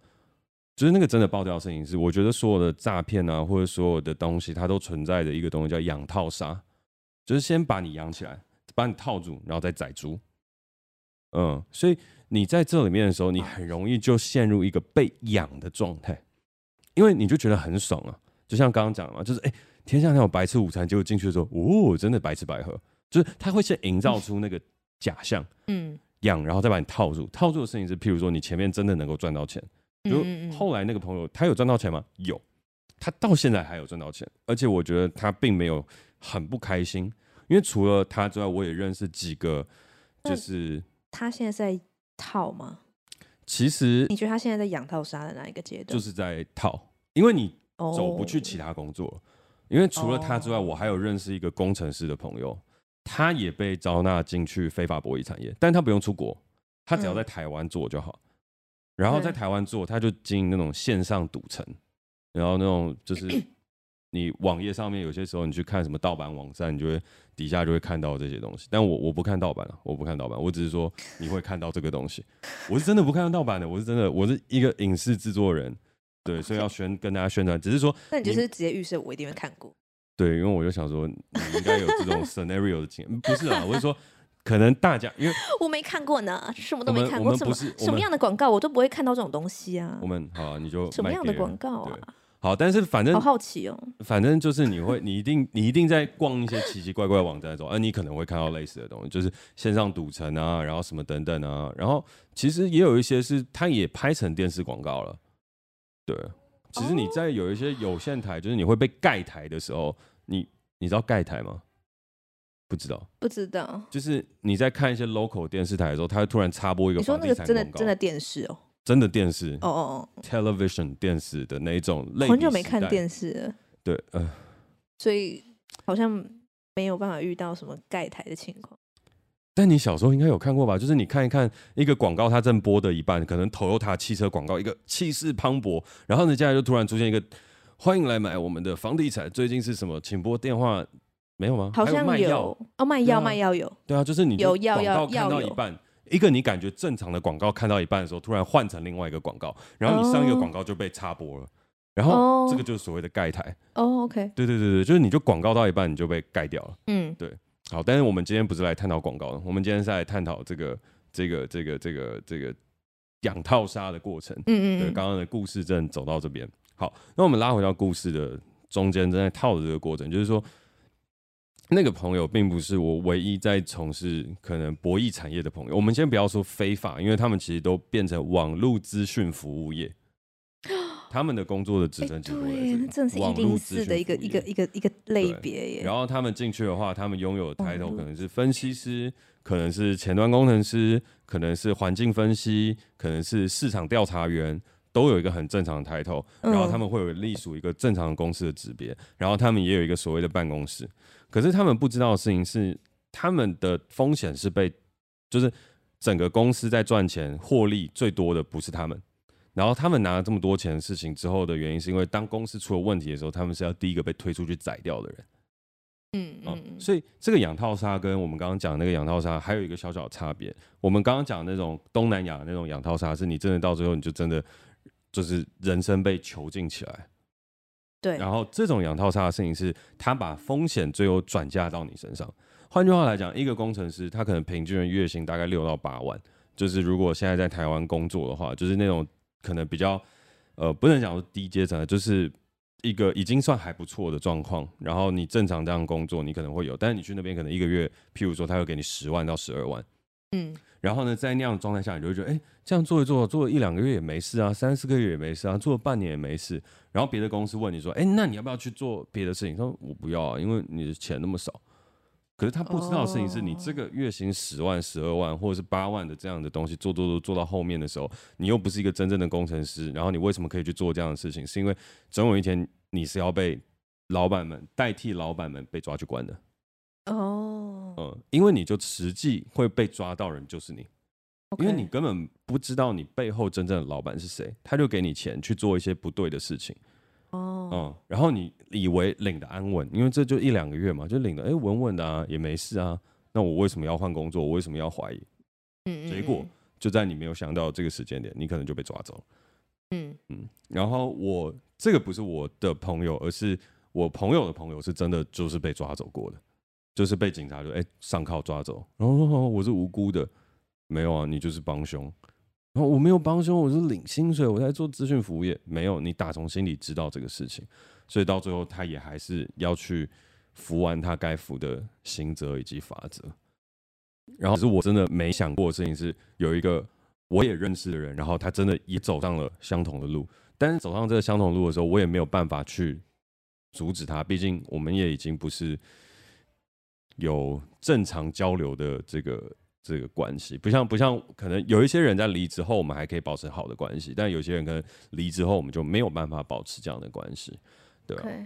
就是那个真的爆掉的事情是，我觉得所有的诈骗啊，或者所有的东西，它都存在着一个东西叫养套杀，就是先把你养起来，把你套住，然后再宰猪。嗯，所以。你在这里面的时候，你很容易就陷入一个被养的状态，因为你就觉得很爽啊，就像刚刚讲的嘛，就是哎、天下那种白吃午餐，结果进去的时候，哦，真的白吃白喝，就是他会先营造出那个假象，嗯，养，然后再把你套住。套住的事情是，譬如说你前面真的能够赚到钱，就后来那个朋友他有赚到钱吗？有，他到现在还有赚到钱，而且我觉得他并没有很不开心，因为除了他之外，我也认识几个，就是他现在在。套吗？其实你觉得他现在在养套杀的哪一个阶段？就是在套，因为你走不去其他工作，哦、因为除了他之外，哦、我还有认识一个工程师的朋友，他也被招纳进去非法博弈产业，但他不用出国，他只要在台湾做就好。嗯、然后在台湾做，他就经营那种线上赌城，然后那种就是 你网页上面有些时候你去看什么盗版网站，你就会底下就会看到这些东西。但我我不看盗版了，我不看盗版，我只是说你会看到这个东西。我是真的不看盗版的，我是真的，我是一个影视制作人。对，所以要宣跟大家宣传，只是说，那你就是直接预设我一定会看过。对，因为我就想说，你应该有这种 scenario 的经验，不是啊，我是说，可能大家因为我没看过呢，什么都没看过，什么什么样的广告我都不会看到这种东西啊。我们好，你就什么样的广告啊？好，但是反正好好奇哦，反正就是你会，你一定你一定在逛一些奇奇怪怪的网站的时候，啊，你可能会看到类似的东西，就是线上赌城啊，然后什么等等啊，然后其实也有一些是它也拍成电视广告了，对。其实你在有一些有线台，就是你会被盖台的时候，你你知道盖台吗？不知道，不知道。就是你在看一些 local 电视台的时候，它会突然插播一个说那个真的真的电视哦？真的电视？哦哦哦，television 电视的那一种类。很久没看电视了。对，呃，所以好像没有办法遇到什么盖台的情况。但你小时候应该有看过吧？就是你看一看一个广告，它正播的一半，可能 Toyota 汽车广告，一个气势磅礴，然后呢，接下来就突然出现一个欢迎来买我们的房地产，最近是什么？请拨电话，没有吗？好像有，有哦，卖药卖药有。对啊，就是你有广告看到一半，一个你感觉正常的广告看到一半的时候，突然换成另外一个广告，然后你上一个广告就被插播了，然后这个就是所谓的盖台。哦，OK。对对对对，就是你就广告到一半你就被盖掉了。嗯，对。好，但是我们今天不是来探讨广告的，我们今天是来探讨这个、这个、这个、这个、这个养套杀的过程。嗯嗯，对，刚刚的故事正走到这边。好，那我们拉回到故事的中间，正在套的这个过程，就是说，那个朋友并不是我唯一在从事可能博弈产业的朋友。我们先不要说非法，因为他们其实都变成网络资讯服务业。他们的工作的职称其实对，那真的是一零四的一个一个一个一个类别耶。然后他们进去的话，他们拥有的 title 可能是分析师，可能是前端工程师，可能是环境分析，可能是市场调查员，都有一个很正常的 title。然后他们会有隶属一个正常的公司的职别，然后他们也有一个所谓的办公室。可是他们不知道的事情是，他们的风险是被，就是整个公司在赚钱获利最多的不是他们。然后他们拿了这么多钱的事情之后的原因，是因为当公司出了问题的时候，他们是要第一个被推出去宰掉的人。嗯嗯，嗯，所以这个养套杀跟我们刚刚讲的那个养套杀还有一个小小的差别。我们刚刚讲的那种东南亚那种养套杀，是你真的到最后你就真的就是人生被囚禁起来。对。然后这种养套杀的事情是，他把风险最后转嫁到你身上。换句话来讲，一个工程师他可能平均的月薪大概六到八万，就是如果现在在台湾工作的话，就是那种。可能比较，呃，不能讲说低阶层，就是一个已经算还不错的状况。然后你正常这样工作，你可能会有，但是你去那边可能一个月，譬如说他会给你十万到十二万，嗯，然后呢，在那样的状态下，你就会觉得，哎、欸，这样做一做，做了一两个月也没事啊，三四个月也没事啊，做了半年也没事。然后别的公司问你说，哎、欸，那你要不要去做别的事情？他说我不要啊，因为你的钱那么少。可是他不知道的事情是你这个月薪十万、十二万或者是八万的这样的东西做做做做到后面的时候，你又不是一个真正的工程师，然后你为什么可以去做这样的事情？是因为总有一天你是要被老板们代替老板们被抓去关的。哦，嗯，因为你就实际会被抓到人就是你，因为你根本不知道你背后真正的老板是谁，他就给你钱去做一些不对的事情。哦，嗯，然后你以为领的安稳，因为这就一两个月嘛，就领的哎稳稳的啊，也没事啊。那我为什么要换工作？我为什么要怀疑？嗯，结果就在你没有想到这个时间点，你可能就被抓走。嗯嗯，然后我这个不是我的朋友，而是我朋友的朋友，是真的就是被抓走过的，就是被警察就哎上铐抓走。然后说我是无辜的，没有啊，你就是帮凶。然后我没有帮凶，我是领薪水，我在做资讯服务业。没有，你打从心里知道这个事情，所以到最后他也还是要去服完他该服的刑责以及法则。然后，可是我真的没想过的事情是，有一个我也认识的人，然后他真的也走上了相同的路。但是走上这个相同路的时候，我也没有办法去阻止他，毕竟我们也已经不是有正常交流的这个。这个关系不像不像，可能有一些人在离职后，我们还可以保持好的关系，但有些人可能离职后，我们就没有办法保持这样的关系，对吧？Okay.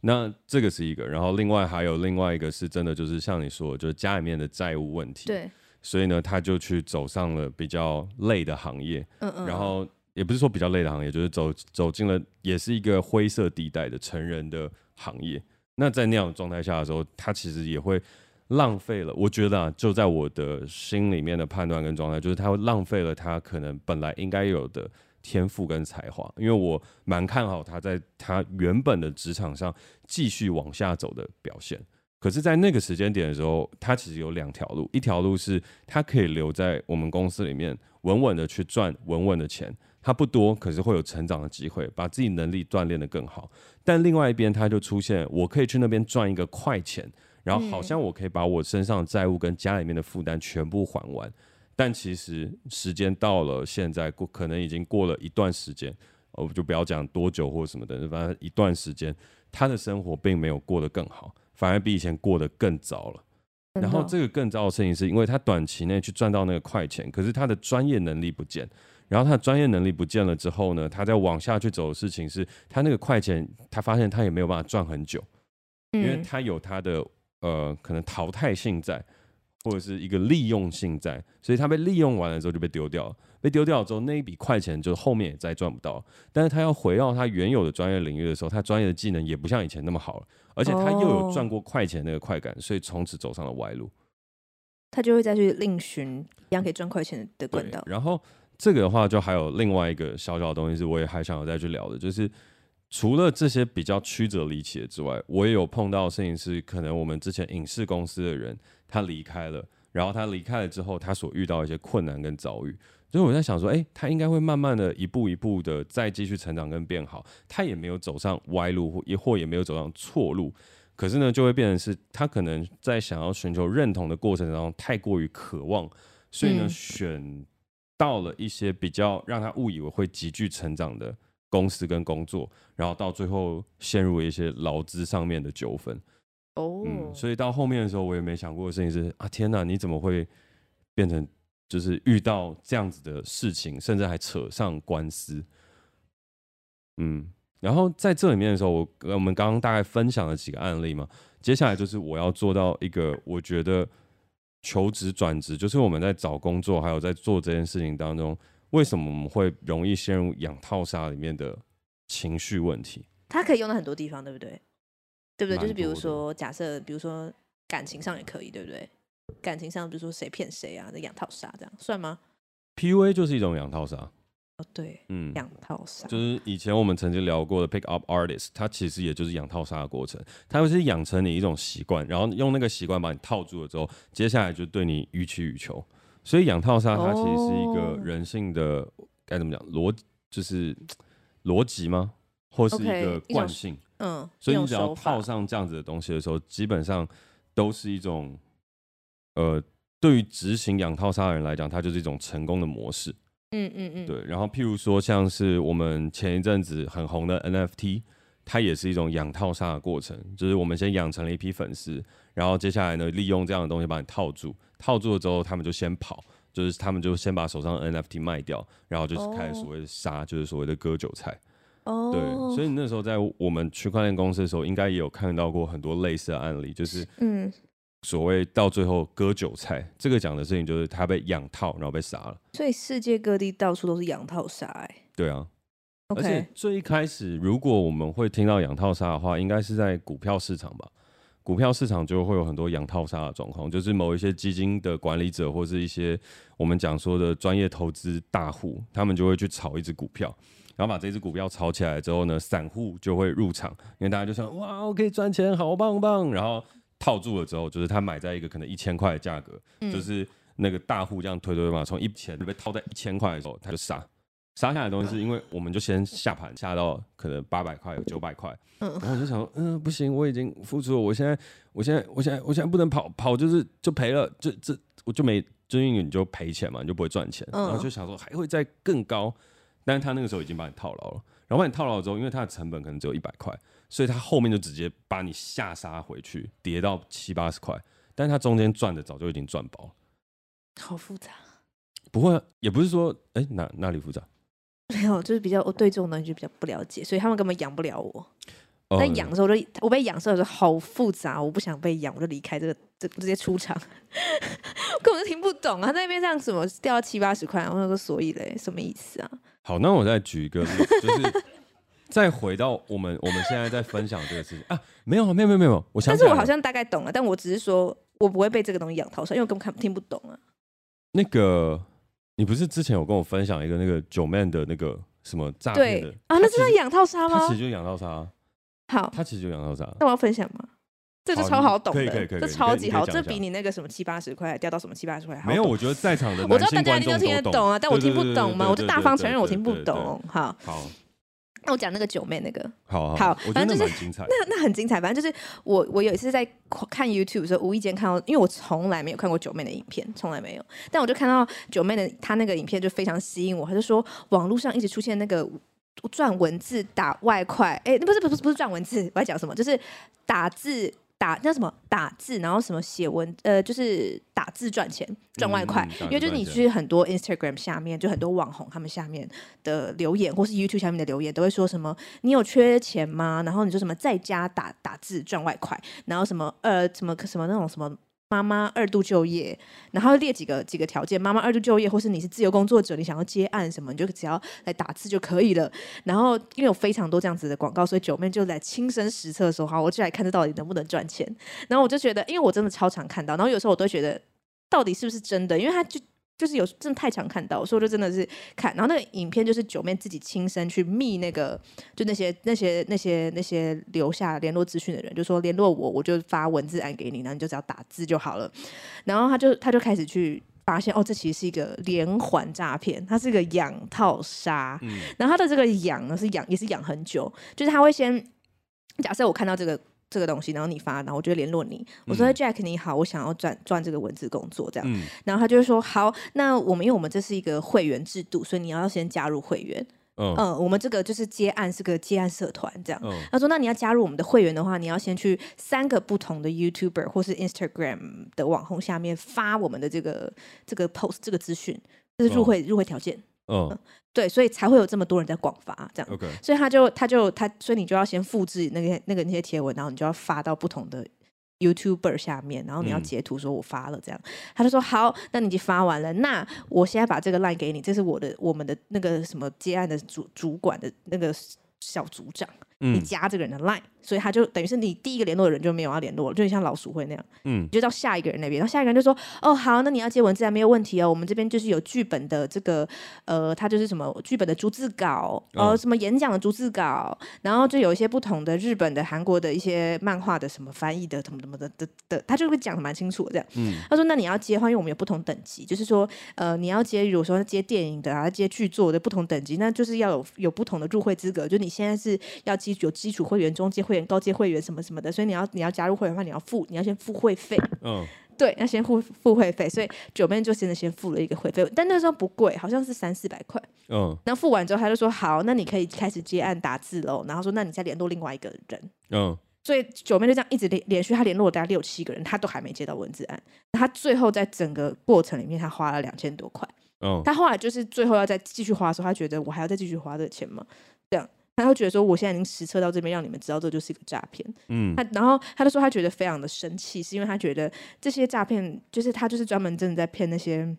那这个是一个，然后另外还有另外一个是真的，就是像你说，就是家里面的债务问题。对。所以呢，他就去走上了比较累的行业。嗯嗯。然后也不是说比较累的行业，就是走走进了也是一个灰色地带的成人的行业。那在那样的状态下的时候，他其实也会浪费了。我觉得啊，就在我的心里面的判断跟状态，就是他浪费了他可能本来应该有的天赋跟才华。因为我蛮看好他在他原本的职场上继续往下走的表现。可是，在那个时间点的时候，他其实有两条路，一条路是他可以留在我们公司里面，稳稳的去赚稳稳的钱，他不多，可是会有成长的机会，把自己能力锻炼得更好。但另外一边，他就出现，我可以去那边赚一个快钱，然后好像我可以把我身上的债务跟家里面的负担全部还完。但其实时间到了，现在过可能已经过了一段时间，我就不要讲多久或什么的，反正一段时间，他的生活并没有过得更好。反而比以前过得更糟了，然后这个更糟的事情是因为他短期内去赚到那个快钱，可是他的专业能力不见，然后他的专业能力不见了之后呢，他再往下去走的事情是他那个快钱，他发现他也没有办法赚很久，因为他有他的呃可能淘汰性在。或者是一个利用性在，所以他被利用完了之后就被丢掉了，被丢掉了之后那一笔快钱就后面也再赚不到。但是他要回到他原有的专业领域的时候，他专业的技能也不像以前那么好了，而且他又有赚过快钱那个快感，所以从此走上了歪路。他就会再去另寻一样可以赚快钱的管道。然后这个的话，就还有另外一个小小的东西是，我也还想要再去聊的，就是除了这些比较曲折离奇的之外，我也有碰到摄影师，可能我们之前影视公司的人。他离开了，然后他离开了之后，他所遇到一些困难跟遭遇，所以我在想说，诶，他应该会慢慢的一步一步的再继续成长跟变好，他也没有走上歪路，或也或也没有走上错路，可是呢，就会变成是他可能在想要寻求认同的过程当中太过于渴望，所以呢，选到了一些比较让他误以为会急剧成长的公司跟工作，然后到最后陷入一些劳资上面的纠纷。哦、oh. 嗯，所以到后面的时候，我也没想过的事情是啊，天哪，你怎么会变成就是遇到这样子的事情，甚至还扯上官司？嗯，然后在这里面的时候，我我们刚刚大概分享了几个案例嘛，接下来就是我要做到一个，我觉得求职转职，就是我们在找工作，还有在做这件事情当中，为什么我们会容易陷入养套杀里面的情绪问题？它可以用到很多地方，对不对？对不对？就是比如说，假设比如说感情上也可以，对不对？感情上，比如说谁骗谁啊，那养套杀这样算吗？PUA 就是一种养套杀。哦，对，嗯，养套杀就是以前我们曾经聊过的 Pick Up Artist，它其实也就是养套杀的过程。它会是养成你一种习惯，然后用那个习惯把你套住了之后，接下来就对你予取予求。所以养套杀它其实是一个人性的、哦、该怎么讲逻，就是 逻辑吗？或是一个惯性？Okay, 嗯，所以你只要套上这样子的东西的时候，基本上都是一种，呃，对于执行养套杀的人来讲，它就是一种成功的模式。嗯嗯嗯，对。然后，譬如说，像是我们前一阵子很红的 NFT，它也是一种养套杀的过程，就是我们先养成了一批粉丝，然后接下来呢，利用这样的东西把你套住，套住了之后，他们就先跑，就是他们就先把手上的 NFT 卖掉，然后就是开始所谓的杀，就是所谓的割韭菜。哦，对，所以你那时候在我们区块链公司的时候，应该也有看到过很多类似的案例，就是嗯，所谓到最后割韭菜，嗯、这个讲的事情就是他被养套，然后被杀了。所以世界各地到处都是养套杀，哎，对啊，okay. 而且最一开始，如果我们会听到养套杀的话，应该是在股票市场吧？股票市场就会有很多养套杀的状况，就是某一些基金的管理者或是一些我们讲说的专业投资大户，他们就会去炒一只股票。然后把这只股票炒起来之后呢，散户就会入场，因为大家就想哇，我可以赚钱，好棒棒。然后套住了之后，就是他买在一个可能一千块的价格，就是那个大户这样推推嘛，从一千被套在一千块的时候，他就杀，杀下来的东西是因为我们就先下盘下到可能八百块、九百块，然后我就想说，嗯，不行，我已经付出了，我现在，我现在，我现在，我现在不能跑，跑就是就赔了，就这我就没，就因为你就赔钱嘛，你就不会赚钱，然后就想说还会再更高。但是他那个时候已经把你套牢了，然后把你套牢之后，因为他的成本可能只有一百块，所以他后面就直接把你下杀回去，跌到七八十块。但是他中间赚的早就已经赚饱了，好复杂。不会，也不是说，哎、欸，哪哪里复杂？没有，就是比较我对这种东西就比较不了解，所以他们根本养不了我。在养的时候，我就我被养的时候好复杂，我不想被养，我就离开这个，这直接出场，根本就听不懂啊！那边这样什么掉七八十块，我说所以嘞，什么意思啊？好，那我再举一个例子，就是再回到我们我们现在在分享这个事情啊，没有没有没有没有，我想，但是我好像大概懂了，但我只是说我不会被这个东西养套上，因为我根本看听不懂啊。那个，你不是之前有跟我分享一个那个九 man 的那个什么诈骗的对啊？那是在养套杀吗？他其实就养套杀。好，他其实就养套杀。那我要分享吗？这就超好懂的，可以可以可以，这超级好，这比你那个什么七八十块掉到什么七八十块好。没有，我觉得在场的我知道大家一定都听得懂啊，但我听不懂嘛，我就大方承认我听不懂。好，好。那我讲那个九妹那个，好好，反正就是那那很精彩。反正就是我我有一次在看 YouTube 的时候，无意间看到，因为我从来没有看过九妹的影片，从来没有。但我就看到九妹的她那个影片就非常吸引我，她就说网络上一直出现那个赚文字打外快，哎，那不是不是不是赚文字，我在讲什么？就是打字。打那什么打字，然后什么写文，呃，就是打字赚钱赚外快，嗯、因为就是你去很多 Instagram 下面，就很多网红他们下面的留言，或是 YouTube 下面的留言，都会说什么你有缺钱吗？然后你说什么在家打打字赚外快，然后什么呃什么什么那种什么。妈妈二度就业，然后列几个几个条件。妈妈二度就业，或是你是自由工作者，你想要接案什么，你就只要来打字就可以了。然后因为有非常多这样子的广告，所以九妹就来亲身实测的时候，好，我就来看这到底能不能赚钱。然后我就觉得，因为我真的超常看到，然后有时候我都觉得到底是不是真的，因为他就。就是有真的太常看到，所以我就真的是看，然后那个影片就是九妹自己亲身去密那个，就那些那些那些那些留下联络资讯的人，就说联络我，我就发文字案给你，然后你就只要打字就好了。然后他就他就开始去发现，哦，这其实是一个连环诈骗，它是一个养套杀。嗯、然后他的这个养呢是养也是养很久，就是他会先假设我看到这个。这个东西，然后你发，然后我就联络你。我说、嗯、Jack 你好，我想要赚赚这个文字工作，这样。嗯、然后他就说好，那我们因为我们这是一个会员制度，所以你要先加入会员。嗯，嗯，我们这个就是接案是个接案社团，这样。嗯、他说那你要加入我们的会员的话，你要先去三个不同的 YouTuber 或是 Instagram 的网红下面发我们的这个这个 post 这个资讯，这是入会、嗯、入会条件。嗯。嗯对，所以才会有这么多人在广发这样，Okay. 所以他就他就他，所以你就要先复制那个那个那些贴文，然后你就要发到不同的 YouTuber 下面，然后你要截图说我发了这样，嗯、他就说好，那你已经发完了，那我现在把这个 line 给你，这是我的我们的那个什么接案的主主管的那个小组长，嗯、你加这个人的 line。所以他就等于是你第一个联络的人就没有要联络了，就像老鼠会那样，嗯，就到下一个人那边，然后下一个人就说，哦，好，那你要接文字啊没有问题哦，我们这边就是有剧本的这个，呃，他就是什么剧本的逐字稿，呃，什么演讲的逐字稿，然后就有一些不同的日本的、韩国的一些漫画的什么翻译的，什么什么的的的，他就会讲的蛮清楚的这样，嗯，他说那你要接的话，因为我们有不同等级，就是说，呃，你要接，如果说接电影的啊，接剧作的不同等级，那就是要有有不同的入会资格，就你现在是要基有基础会员、中阶会员、高阶会员什么。什么的，所以你要你要加入会员的话，你要付，你要先付会费。嗯，对，要先付付会费。所以九妹就现在先付了一个会费，但那时候不贵，好像是三四百块。嗯，然后付完之后，他就说好，那你可以开始接案打字喽。然后说，那你再联络另外一个人。嗯，所以九妹就这样一直连连续，他联络了大概六七个人，他都还没接到文字案。他最后在整个过程里面，他花了两千多块。嗯，他后来就是最后要再继续花的时候，他觉得我还要再继续花这个钱吗？这样。他会觉得说，我现在已经实测到这边，让你们知道这就是一个诈骗。嗯，他然后他就说，他觉得非常的生气，是因为他觉得这些诈骗就是他就是专门真的在骗那些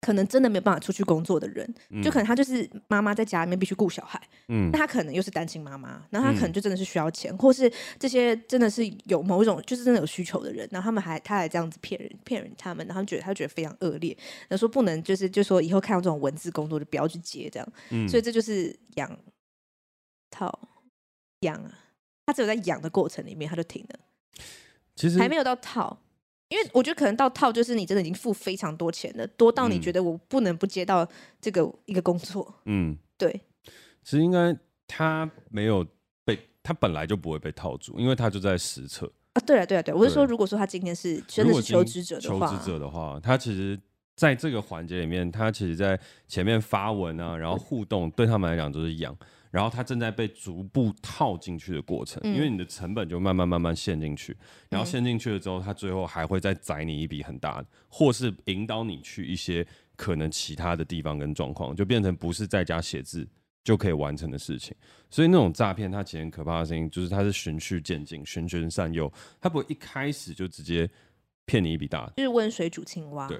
可能真的没有办法出去工作的人，嗯、就可能他就是妈妈在家里面必须顾小孩，嗯，那他可能又是单亲妈妈，然后他可能就真的是需要钱，嗯、或是这些真的是有某一种就是真的有需求的人，然后他们还他还这样子骗人骗人他们，然后觉得他觉得非常恶劣，然后说不能就是就说以后看到这种文字工作就不要去接这样，嗯，所以这就是养。套养啊，他只有在养的过程里面他就停了，其实还没有到套，因为我觉得可能到套就是你真的已经付非常多钱了，多到你觉得我不能不接到这个一个工作。嗯，对。其实应该他没有被，他本来就不会被套住，因为他就在实测啊。对啊，对啊，对，我是说，如果说他今天是真的是求职者的话，求职者的话，他其实在这个环节里面，他其实在前面发文啊，然后互动，对他们来讲都是养。然后它正在被逐步套进去的过程，嗯、因为你的成本就慢慢慢慢陷进去，然后陷进去了之后，它最后还会再宰你一笔很大的，或是引导你去一些可能其他的地方跟状况，就变成不是在家写字就可以完成的事情。所以那种诈骗，它其实很可怕的事情就是它是循序渐进、循循善诱，它不会一开始就直接骗你一笔大，就是温水煮青蛙。对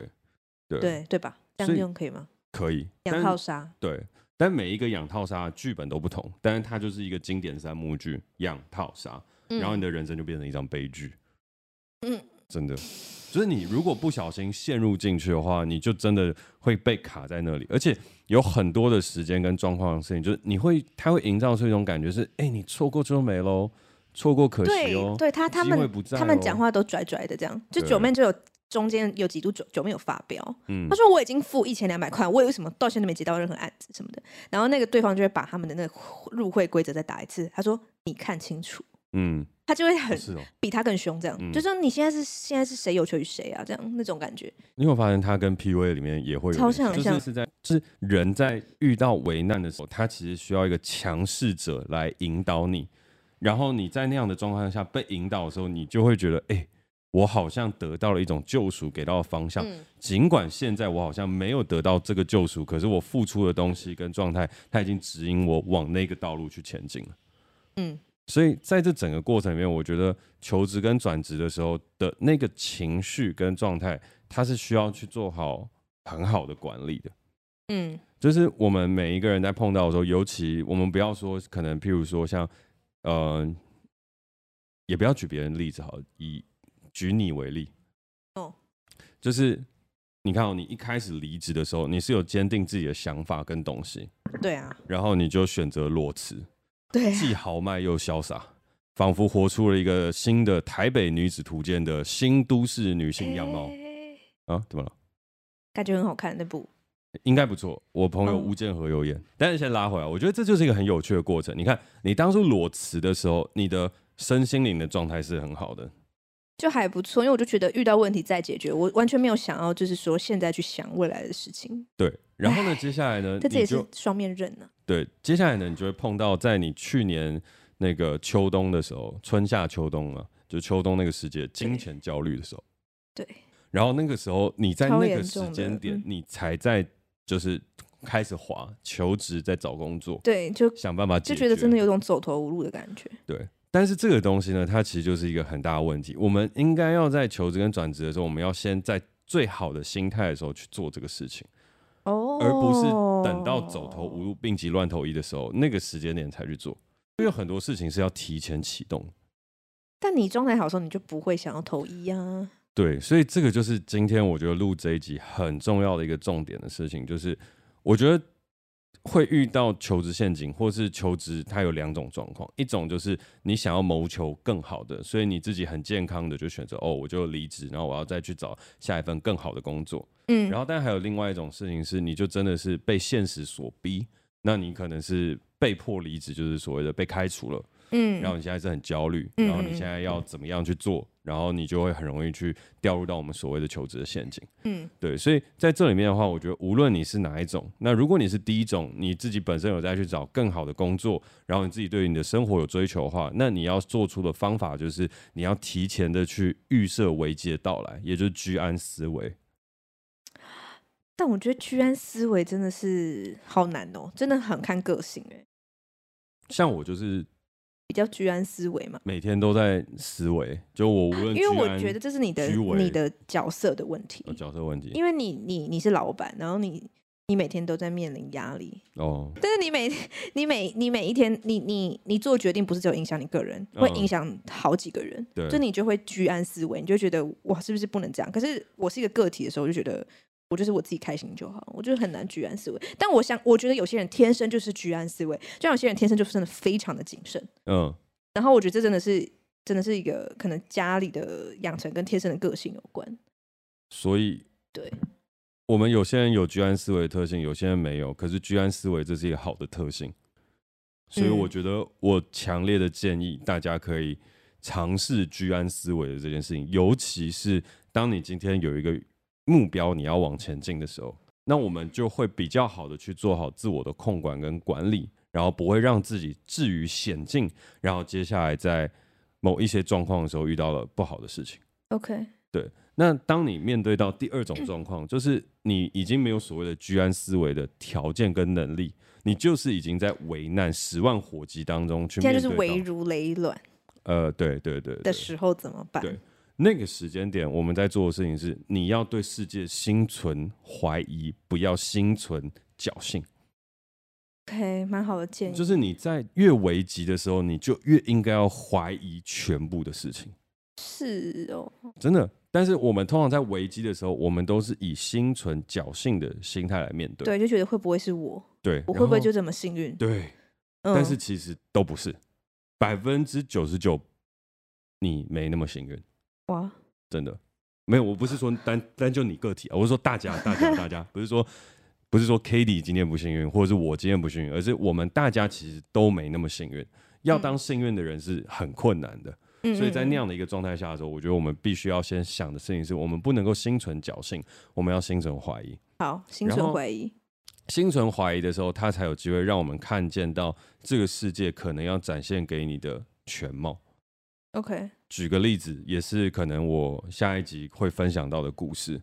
对对对吧？这样用可以吗？可以。两套杀。对，但每一个养套杀剧本都不同，但是它就是一个经典三幕剧——养套杀，然后你的人生就变成一场悲剧。嗯，真的。就是你如果不小心陷入进去的话，你就真的会被卡在那里，而且有很多的时间跟状况的事情，就是你会，它会营造出一种感觉是，哎、欸，你错过就没喽，错过可惜哦。对，对他他们他们讲话都拽拽的，这样，就九妹就有中间有几度九九妹有发飙，嗯，他说我已经付一千两百块，我为什么到现在没接到任何案子什么的？然后那个对方就会把他们的那个入会规则再打一次，他说你看清楚，嗯。他就会很比他更凶，这样，嗯、就说你现在是现在是谁有求于谁啊？这样那种感觉。你有发现他跟 PUA 里面也会有，超像，就是是在就是人在遇到危难的时候，他其实需要一个强势者来引导你，然后你在那样的状况下被引导的时候，你就会觉得，哎、欸，我好像得到了一种救赎，给到的方向。嗯、尽管现在我好像没有得到这个救赎，可是我付出的东西跟状态，它已经指引我往那个道路去前进了。嗯。所以在这整个过程里面，我觉得求职跟转职的时候的那个情绪跟状态，它是需要去做好很好的管理的。嗯，就是我们每一个人在碰到的时候，尤其我们不要说可能，譬如说像，呃，也不要举别人例子好，以举你为例。哦，就是你看哦，你一开始离职的时候，你是有坚定自己的想法跟东西。对啊。然后你就选择裸辞。对，既豪迈又潇洒，仿佛活出了一个新的台北女子图鉴的新都市女性样貌。欸、啊，怎么了？感觉很好看那部，应该不错。我朋友吴建和有演，哦、但是先拉回来，我觉得这就是一个很有趣的过程。你看，你当初裸辞的时候，你的身心灵的状态是很好的，就还不错。因为我就觉得遇到问题再解决，我完全没有想要就是说现在去想未来的事情。对，然后呢，接下来呢，这这也是双面刃呢、啊。对，接下来呢，你就会碰到在你去年那个秋冬的时候，春夏秋冬啊，就秋冬那个时节，金钱焦虑的时候。对。然后那个时候，你在那个时间点，你才在就是开始滑求职，在找工作。对，就想办法解决，就觉得真的有种走投无路的感觉。对，但是这个东西呢，它其实就是一个很大的问题。我们应该要在求职跟转职的时候，我们要先在最好的心态的时候去做这个事情。哦，而不是等到走投无路、病急乱投医的时候，那个时间点才去做，因为有很多事情是要提前启动。但你状态好的时候，你就不会想要投医啊。对，所以这个就是今天我觉得录这一集很重要的一个重点的事情，就是我觉得。会遇到求职陷阱，或是求职，它有两种状况。一种就是你想要谋求更好的，所以你自己很健康的就选择哦，我就离职，然后我要再去找下一份更好的工作。嗯，然后但还有另外一种事情是，你就真的是被现实所逼，那你可能是被迫离职，就是所谓的被开除了。嗯，然后你现在是很焦虑，然后你现在要怎么样去做，然后你就会很容易去掉入到我们所谓的求职的陷阱。嗯，对，所以在这里面的话，我觉得无论你是哪一种，那如果你是第一种，你自己本身有在去找更好的工作，然后你自己对于你的生活有追求的话，那你要做出的方法就是你要提前的去预设危机的到来，也就是居安思危。但我觉得居安思危真的是好难哦，真的很看个性哎。像我就是。比较居安思危嘛，每天都在思维。就我无论，因为我觉得这是你的你的角色的问题，角色问题。因为你你你是老板，然后你你每天都在面临压力哦。但是你每 你每你每一天，你你你做决定不是只有影响你个人，会影响好几个人。对，就你就会居安思危，你就觉得哇，是不是不能这样？可是我是一个个体的时候，我就觉得。我就是我自己开心就好，我觉得很难居安思危。但我想，我觉得有些人天生就是居安思危，就像有些人天生就是真的非常的谨慎。嗯，然后我觉得这真的是真的是一个可能家里的养成跟天生的个性有关。所以，对，我们有些人有居安思危的特性，有些人没有。可是居安思危这是一个好的特性，所以我觉得我强烈的建议大家可以尝试居安思危的这件事情，尤其是当你今天有一个。目标你要往前进的时候，那我们就会比较好的去做好自我的控管跟管理，然后不会让自己置于险境，然后接下来在某一些状况的时候遇到了不好的事情。OK，对。那当你面对到第二种状况，就是你已经没有所谓的居安思危的条件跟能力，你就是已经在危难十万火急当中去面对，现在就是危如累卵。呃，对对对，对的时候怎么办？对，那个时间点，我们在做的事情是，你要对世界心存怀疑，不要心存侥幸。OK，蛮好的建议。就是你在越危急的时候，你就越应该要怀疑全部的事情。是哦，真的。但是我们通常在危机的时候，我们都是以心存侥幸的心态来面对。对，就觉得会不会是我？对，我会不会就这么幸运？对，嗯、但是其实都不是。百分之九十九，你没那么幸运哇！真的没有，我不是说单单就你个体啊，我是说大家，大家，大家，不是说不是说 Cady 今天不幸运，或者是我今天不幸运，而是我们大家其实都没那么幸运。要当幸运的人是很困难的，嗯、所以在那样的一个状态下的时候，我觉得我们必须要先想的事情是我们不能够心存侥幸，我们要心存怀疑。好，心存怀疑。心存怀疑的时候，他才有机会让我们看见到这个世界可能要展现给你的全貌。OK，举个例子，也是可能我下一集会分享到的故事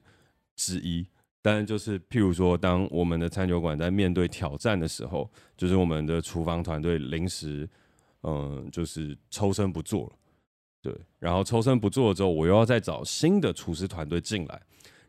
之一。当然，就是譬如说，当我们的餐酒馆在面对挑战的时候，就是我们的厨房团队临时，嗯，就是抽身不做了。对，然后抽身不做了之后，我又要再找新的厨师团队进来。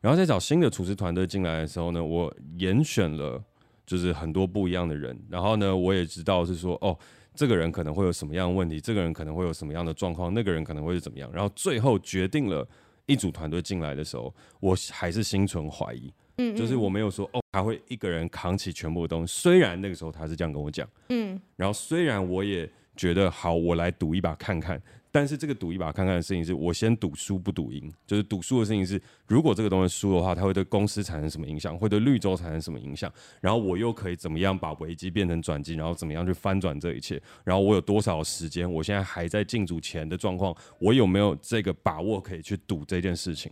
然后再找新的厨师团队进来的时候呢，我严选了就是很多不一样的人。然后呢，我也知道是说，哦，这个人可能会有什么样的问题，这个人可能会有什么样的状况，那个人可能会是怎么样。然后最后决定了一组团队进来的时候，我还是心存怀疑。嗯，嗯，就是我没有说，哦，他会一个人扛起全部的东西。虽然那个时候他是这样跟我讲，嗯，然后虽然我也觉得好，我来赌一把看看。但是这个赌一把看看的事情是，我先赌输不赌赢。就是赌输的事情是，如果这个东西输的话，它会对公司产生什么影响，会对绿洲产生什么影响？然后我又可以怎么样把危机变成转机？然后怎么样去翻转这一切？然后我有多少时间？我现在还在进组前的状况，我有没有这个把握可以去赌这件事情？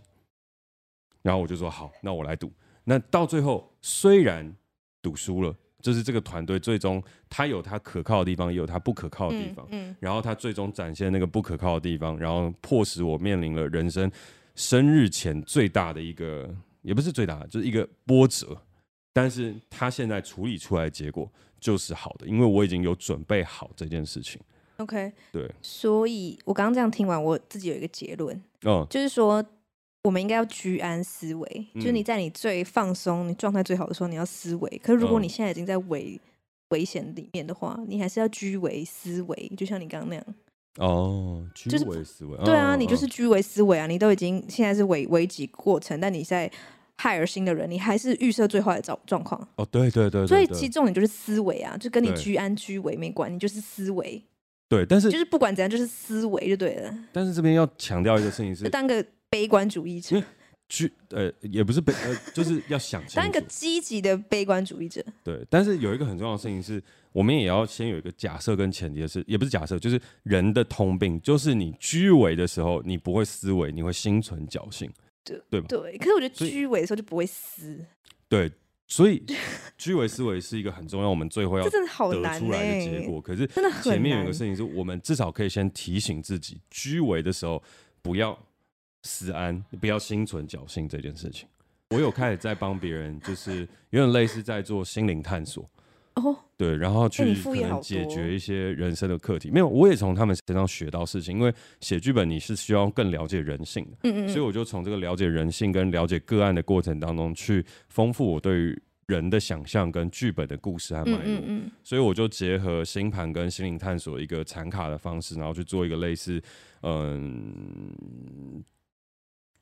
然后我就说好，那我来赌。那到最后虽然赌输了。就是这个团队最终，他有他可靠的地方，也有他不可靠的地方。嗯嗯、然后他最终展现那个不可靠的地方，然后迫使我面临了人生生日前最大的一个，也不是最大，就是一个波折。但是他现在处理出来的结果就是好的，因为我已经有准备好这件事情。OK，对。所以我刚刚这样听完，我自己有一个结论，嗯，就是说。我们应该要居安思危，就是你在你最放松、你状态最好的时候，你要思维。可是如果你现在已经在危危险里面的话，你还是要居危思维，就像你刚刚那样。哦，居危思危，对啊，你就是居危思维啊！你都已经现在是危危急过程，但你在害而新的人，你还是预设最坏的状状况。哦，对对对，所以其实重点就是思维啊，就跟你居安居危没关你，就是思维。对，但是就是不管怎样，就是思维就对了。但是这边要强调一个事情是，当个。悲观主义者，去呃也不是悲呃，就是要想清楚当一个积极的悲观主义者。对，但是有一个很重要的事情是，我们也要先有一个假设跟前提的是，也不是假设，就是人的通病，就是你居危的时候，你不会思维，你会心存侥幸，对对吧？对。可是我觉得居危的时候就不会思。对，所以 居危思维是一个很重要，我们最后要真的好得出来的结果。可是前面有一个事情是我们至少可以先提醒自己，居危的时候不要。思安，你不要心存侥幸这件事情。我有开始在帮别人，就是有点类似在做心灵探索哦，对，然后去可能解决一些人生的课题。没有，我也从他们身上学到事情。因为写剧本你是需要更了解人性的，嗯嗯，所以我就从这个了解人性跟了解个案的过程当中，去丰富我对于人的想象跟剧本的故事和脉络。所以我就结合星盘跟心灵探索一个残卡的方式，然后去做一个类似，嗯。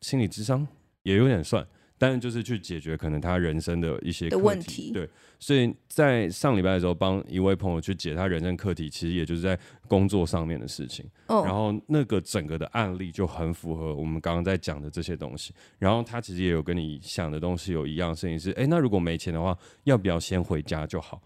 心理智商也有点算，但是就是去解决可能他人生的一些问题。对，所以在上礼拜的时候帮一位朋友去解他人生课题，其实也就是在工作上面的事情。哦，然后那个整个的案例就很符合我们刚刚在讲的这些东西。然后他其实也有跟你想的东西有一样的事情是，哎，那如果没钱的话，要不要先回家就好？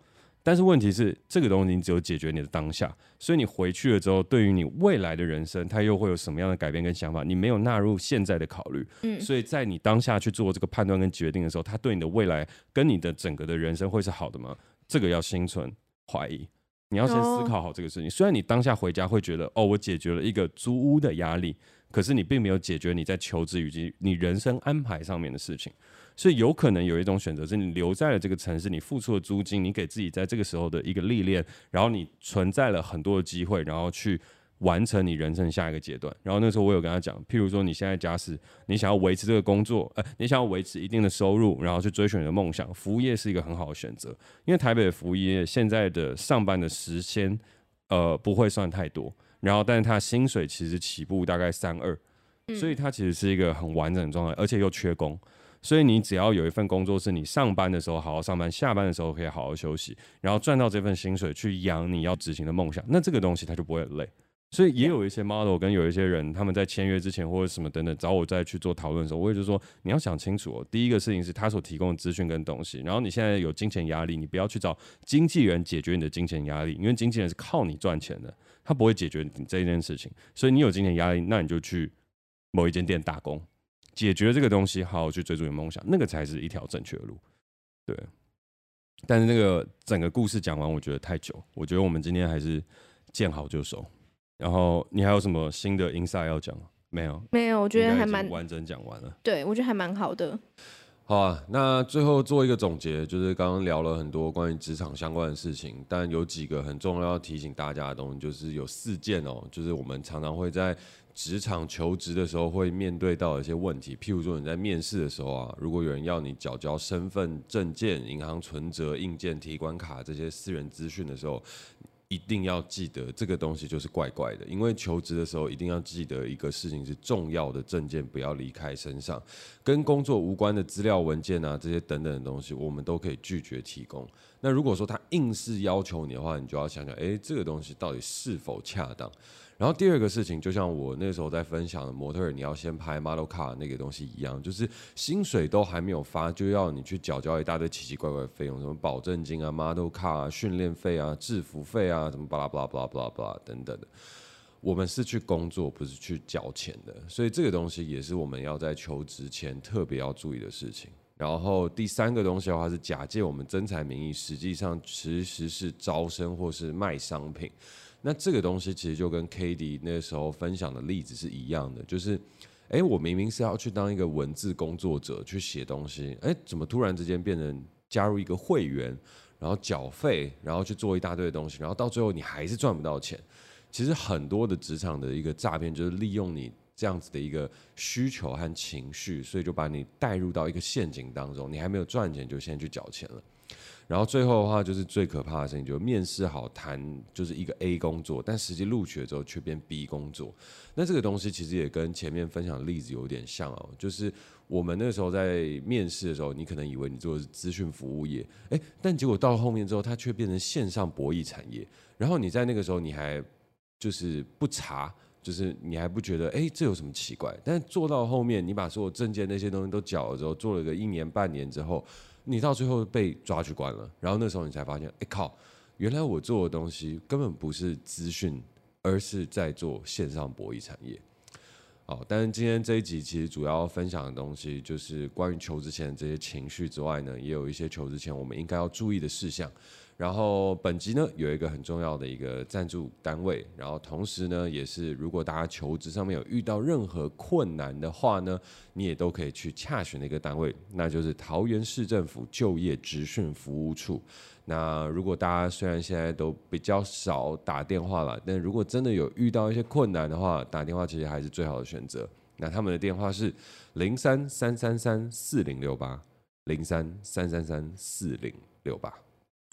但是问题是，这个东西你只有解决你的当下，所以你回去了之后，对于你未来的人生，它又会有什么样的改变跟想法？你没有纳入现在的考虑，嗯，所以在你当下去做这个判断跟决定的时候，它对你的未来跟你的整个的人生会是好的吗？这个要心存怀疑。你要先思考好这个事情。Oh. 虽然你当下回家会觉得，哦，我解决了一个租屋的压力，可是你并没有解决你在求职以及你人生安排上面的事情。所以有可能有一种选择是你留在了这个城市，你付出了租金，你给自己在这个时候的一个历练，然后你存在了很多的机会，然后去。完成你人生下一个阶段，然后那时候我有跟他讲，譬如说你现在假使你想要维持这个工作，呃，你想要维持一定的收入，然后去追寻你的梦想，服务业是一个很好的选择，因为台北的服务业现在的上班的时间，呃，不会算太多，然后但是他薪水其实起步大概三二，所以它其实是一个很完整的状态，而且又缺工，所以你只要有一份工作是你上班的时候好好上班，下班的时候可以好好休息，然后赚到这份薪水去养你要执行的梦想，那这个东西它就不会很累。所以也有一些 model 跟有一些人，他们在签约之前或者什么等等找我再去做讨论的时候，我也就说你要想清楚哦。第一个事情是他所提供的资讯跟东西，然后你现在有金钱压力，你不要去找经纪人解决你的金钱压力，因为经纪人是靠你赚钱的，他不会解决你这件事情。所以你有金钱压力，那你就去某一间店打工，解决这个东西，好好去追逐你梦想，那个才是一条正确的路。对。但是那个整个故事讲完，我觉得太久，我觉得我们今天还是见好就收。然后你还有什么新的 insight 要讲吗？没有，没有，我觉得还蛮完整讲完了。对，我觉得还蛮好的。好啊，那最后做一个总结，就是刚刚聊了很多关于职场相关的事情，但有几个很重要要提醒大家的东西，就是有四件哦，就是我们常常会在职场求职的时候会面对到一些问题，譬如说你在面试的时候啊，如果有人要你缴交身份证件、银行存折、印件、提款卡这些私人资讯的时候。一定要记得这个东西就是怪怪的，因为求职的时候一定要记得一个事情是重要的证件不要离开身上，跟工作无关的资料文件啊这些等等的东西，我们都可以拒绝提供。那如果说他硬是要求你的话，你就要想想，诶，这个东西到底是否恰当？然后第二个事情，就像我那时候在分享的模特儿，你要先拍 model 卡那个东西一样，就是薪水都还没有发，就要你去缴交一大堆奇奇怪怪的费用，什么保证金啊、model 卡啊、训练费啊、制服费啊，什么巴拉巴拉巴拉巴拉巴拉等等的。我们是去工作，不是去缴钱的，所以这个东西也是我们要在求职前特别要注意的事情。然后第三个东西的话是假借我们真才名义，实际上其实是招生或是卖商品。那这个东西其实就跟 Cady 那时候分享的例子是一样的，就是，哎，我明明是要去当一个文字工作者去写东西，哎，怎么突然之间变成加入一个会员，然后缴费，然后去做一大堆的东西，然后到最后你还是赚不到钱。其实很多的职场的一个诈骗就是利用你这样子的一个需求和情绪，所以就把你带入到一个陷阱当中，你还没有赚钱就先去缴钱了。然后最后的话就是最可怕的事情，就是面试好谈就是一个 A 工作，但实际录取了之后却变 B 工作。那这个东西其实也跟前面分享的例子有点像哦，就是我们那时候在面试的时候，你可能以为你做的是资讯服务业，诶，但结果到后面之后，它却变成线上博弈产业。然后你在那个时候你还就是不查，就是你还不觉得诶，这有什么奇怪？但是做到后面，你把所有证件那些东西都缴了之后，做了个一年半年之后。你到最后被抓去关了，然后那时候你才发现，哎靠，原来我做的东西根本不是资讯，而是在做线上博弈产业。好，但是今天这一集其实主要分享的东西，就是关于求职前这些情绪之外呢，也有一些求职前我们应该要注意的事项。然后本集呢有一个很重要的一个赞助单位，然后同时呢也是如果大家求职上面有遇到任何困难的话呢，你也都可以去洽询的一个单位，那就是桃园市政府就业职训服务处。那如果大家虽然现在都比较少打电话了，但如果真的有遇到一些困难的话，打电话其实还是最好的选择。那他们的电话是零三三三三四零六八零三三三三四零六八。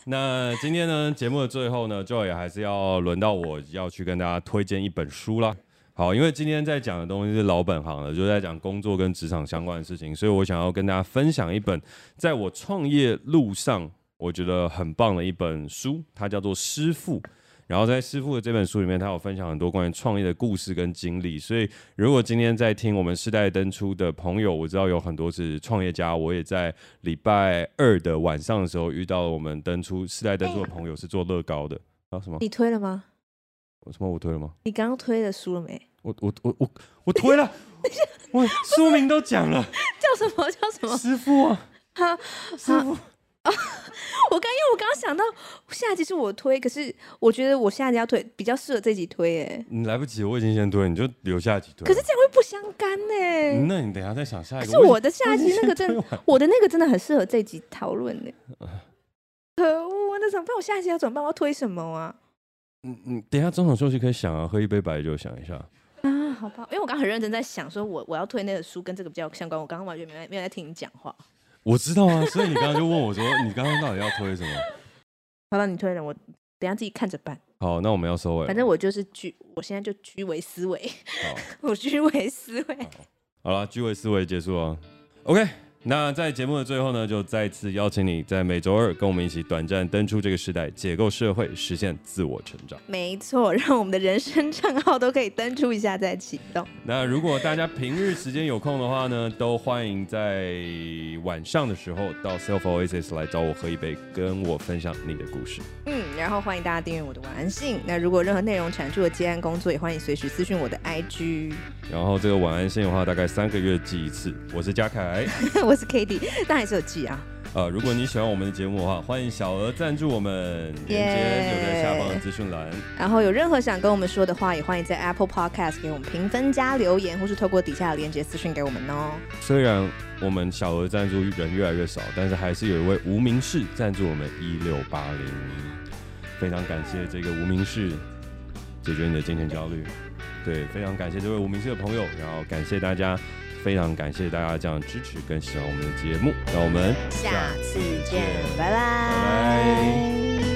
那今天呢，节目的最后呢，Joy 还是要轮到我要去跟大家推荐一本书啦。好，因为今天在讲的东西是老本行了，就是在讲工作跟职场相关的事情，所以我想要跟大家分享一本在我创业路上我觉得很棒的一本书，它叫做《师傅》。然后在师傅的这本书里面，他有分享很多关于创业的故事跟经历。所以，如果今天在听我们世代登出的朋友，我知道有很多是创业家。我也在礼拜二的晚上的时候遇到了我们登出世代登出的朋友，是做乐高的。啊什么？你推了吗？什么？我推了吗？你刚刚推的书了没？我我我我我推了。我书名都讲了。叫什么？叫什么？师傅啊。哈，师傅。想到下集是我推，可是我觉得我下一集要推比较适合这集推哎。你来不及，我已经先推，你就留下一集推。可是这样会不相干呢？那你等一下再想下一个。是我的下一集那个真的，我的那个真的很适合这集讨论呢。可恶，那怎么办？我下一集要怎么办？我要推什么啊？嗯嗯，等一下中场休息可以想啊，喝一杯白酒想一下。啊，好吧，因为我刚刚很认真在想，说我我要推那个书跟这个比较相关，我刚刚完全没有没有在听你讲话。我知道啊，所以你刚刚就问我说，你刚刚到底要推什么？好了，你推了，我等下自己看着办。好，那我们要收尾。反正我就是居，我现在就居为思维。我居为思维。好了，居为思维结束啊。OK。那在节目的最后呢，就再次邀请你在每周二跟我们一起短暂登出这个时代，解构社会，实现自我成长。没错，让我们的人生账号都可以登出一下再启动。那如果大家平日时间有空的话呢，都欢迎在晚上的时候到 Self Oasis 来找我喝一杯，跟我分享你的故事。嗯，然后欢迎大家订阅我的晚安信。那如果任何内容产出的接案工作，也欢迎随时私讯我的 IG。然后这个晚安信的话，大概三个月寄一次。我是嘉凯。我 是 Cady，但还是有记啊。呃，如果你喜欢我们的节目的话，欢迎小额赞助我们，链接就在下方的资讯栏。然后有任何想跟我们说的话，也欢迎在 Apple Podcast 给我们评分加留言，或是透过底下的链接私讯给我们哦。虽然我们小额赞助人越来越少，但是还是有一位无名氏赞助我们一六八零，非常感谢这个无名氏解决你的金钱焦虑。对，非常感谢这位无名氏的朋友，然后感谢大家。非常感谢大家这样支持跟喜欢我们的节目，那我们下次见，拜拜。拜拜。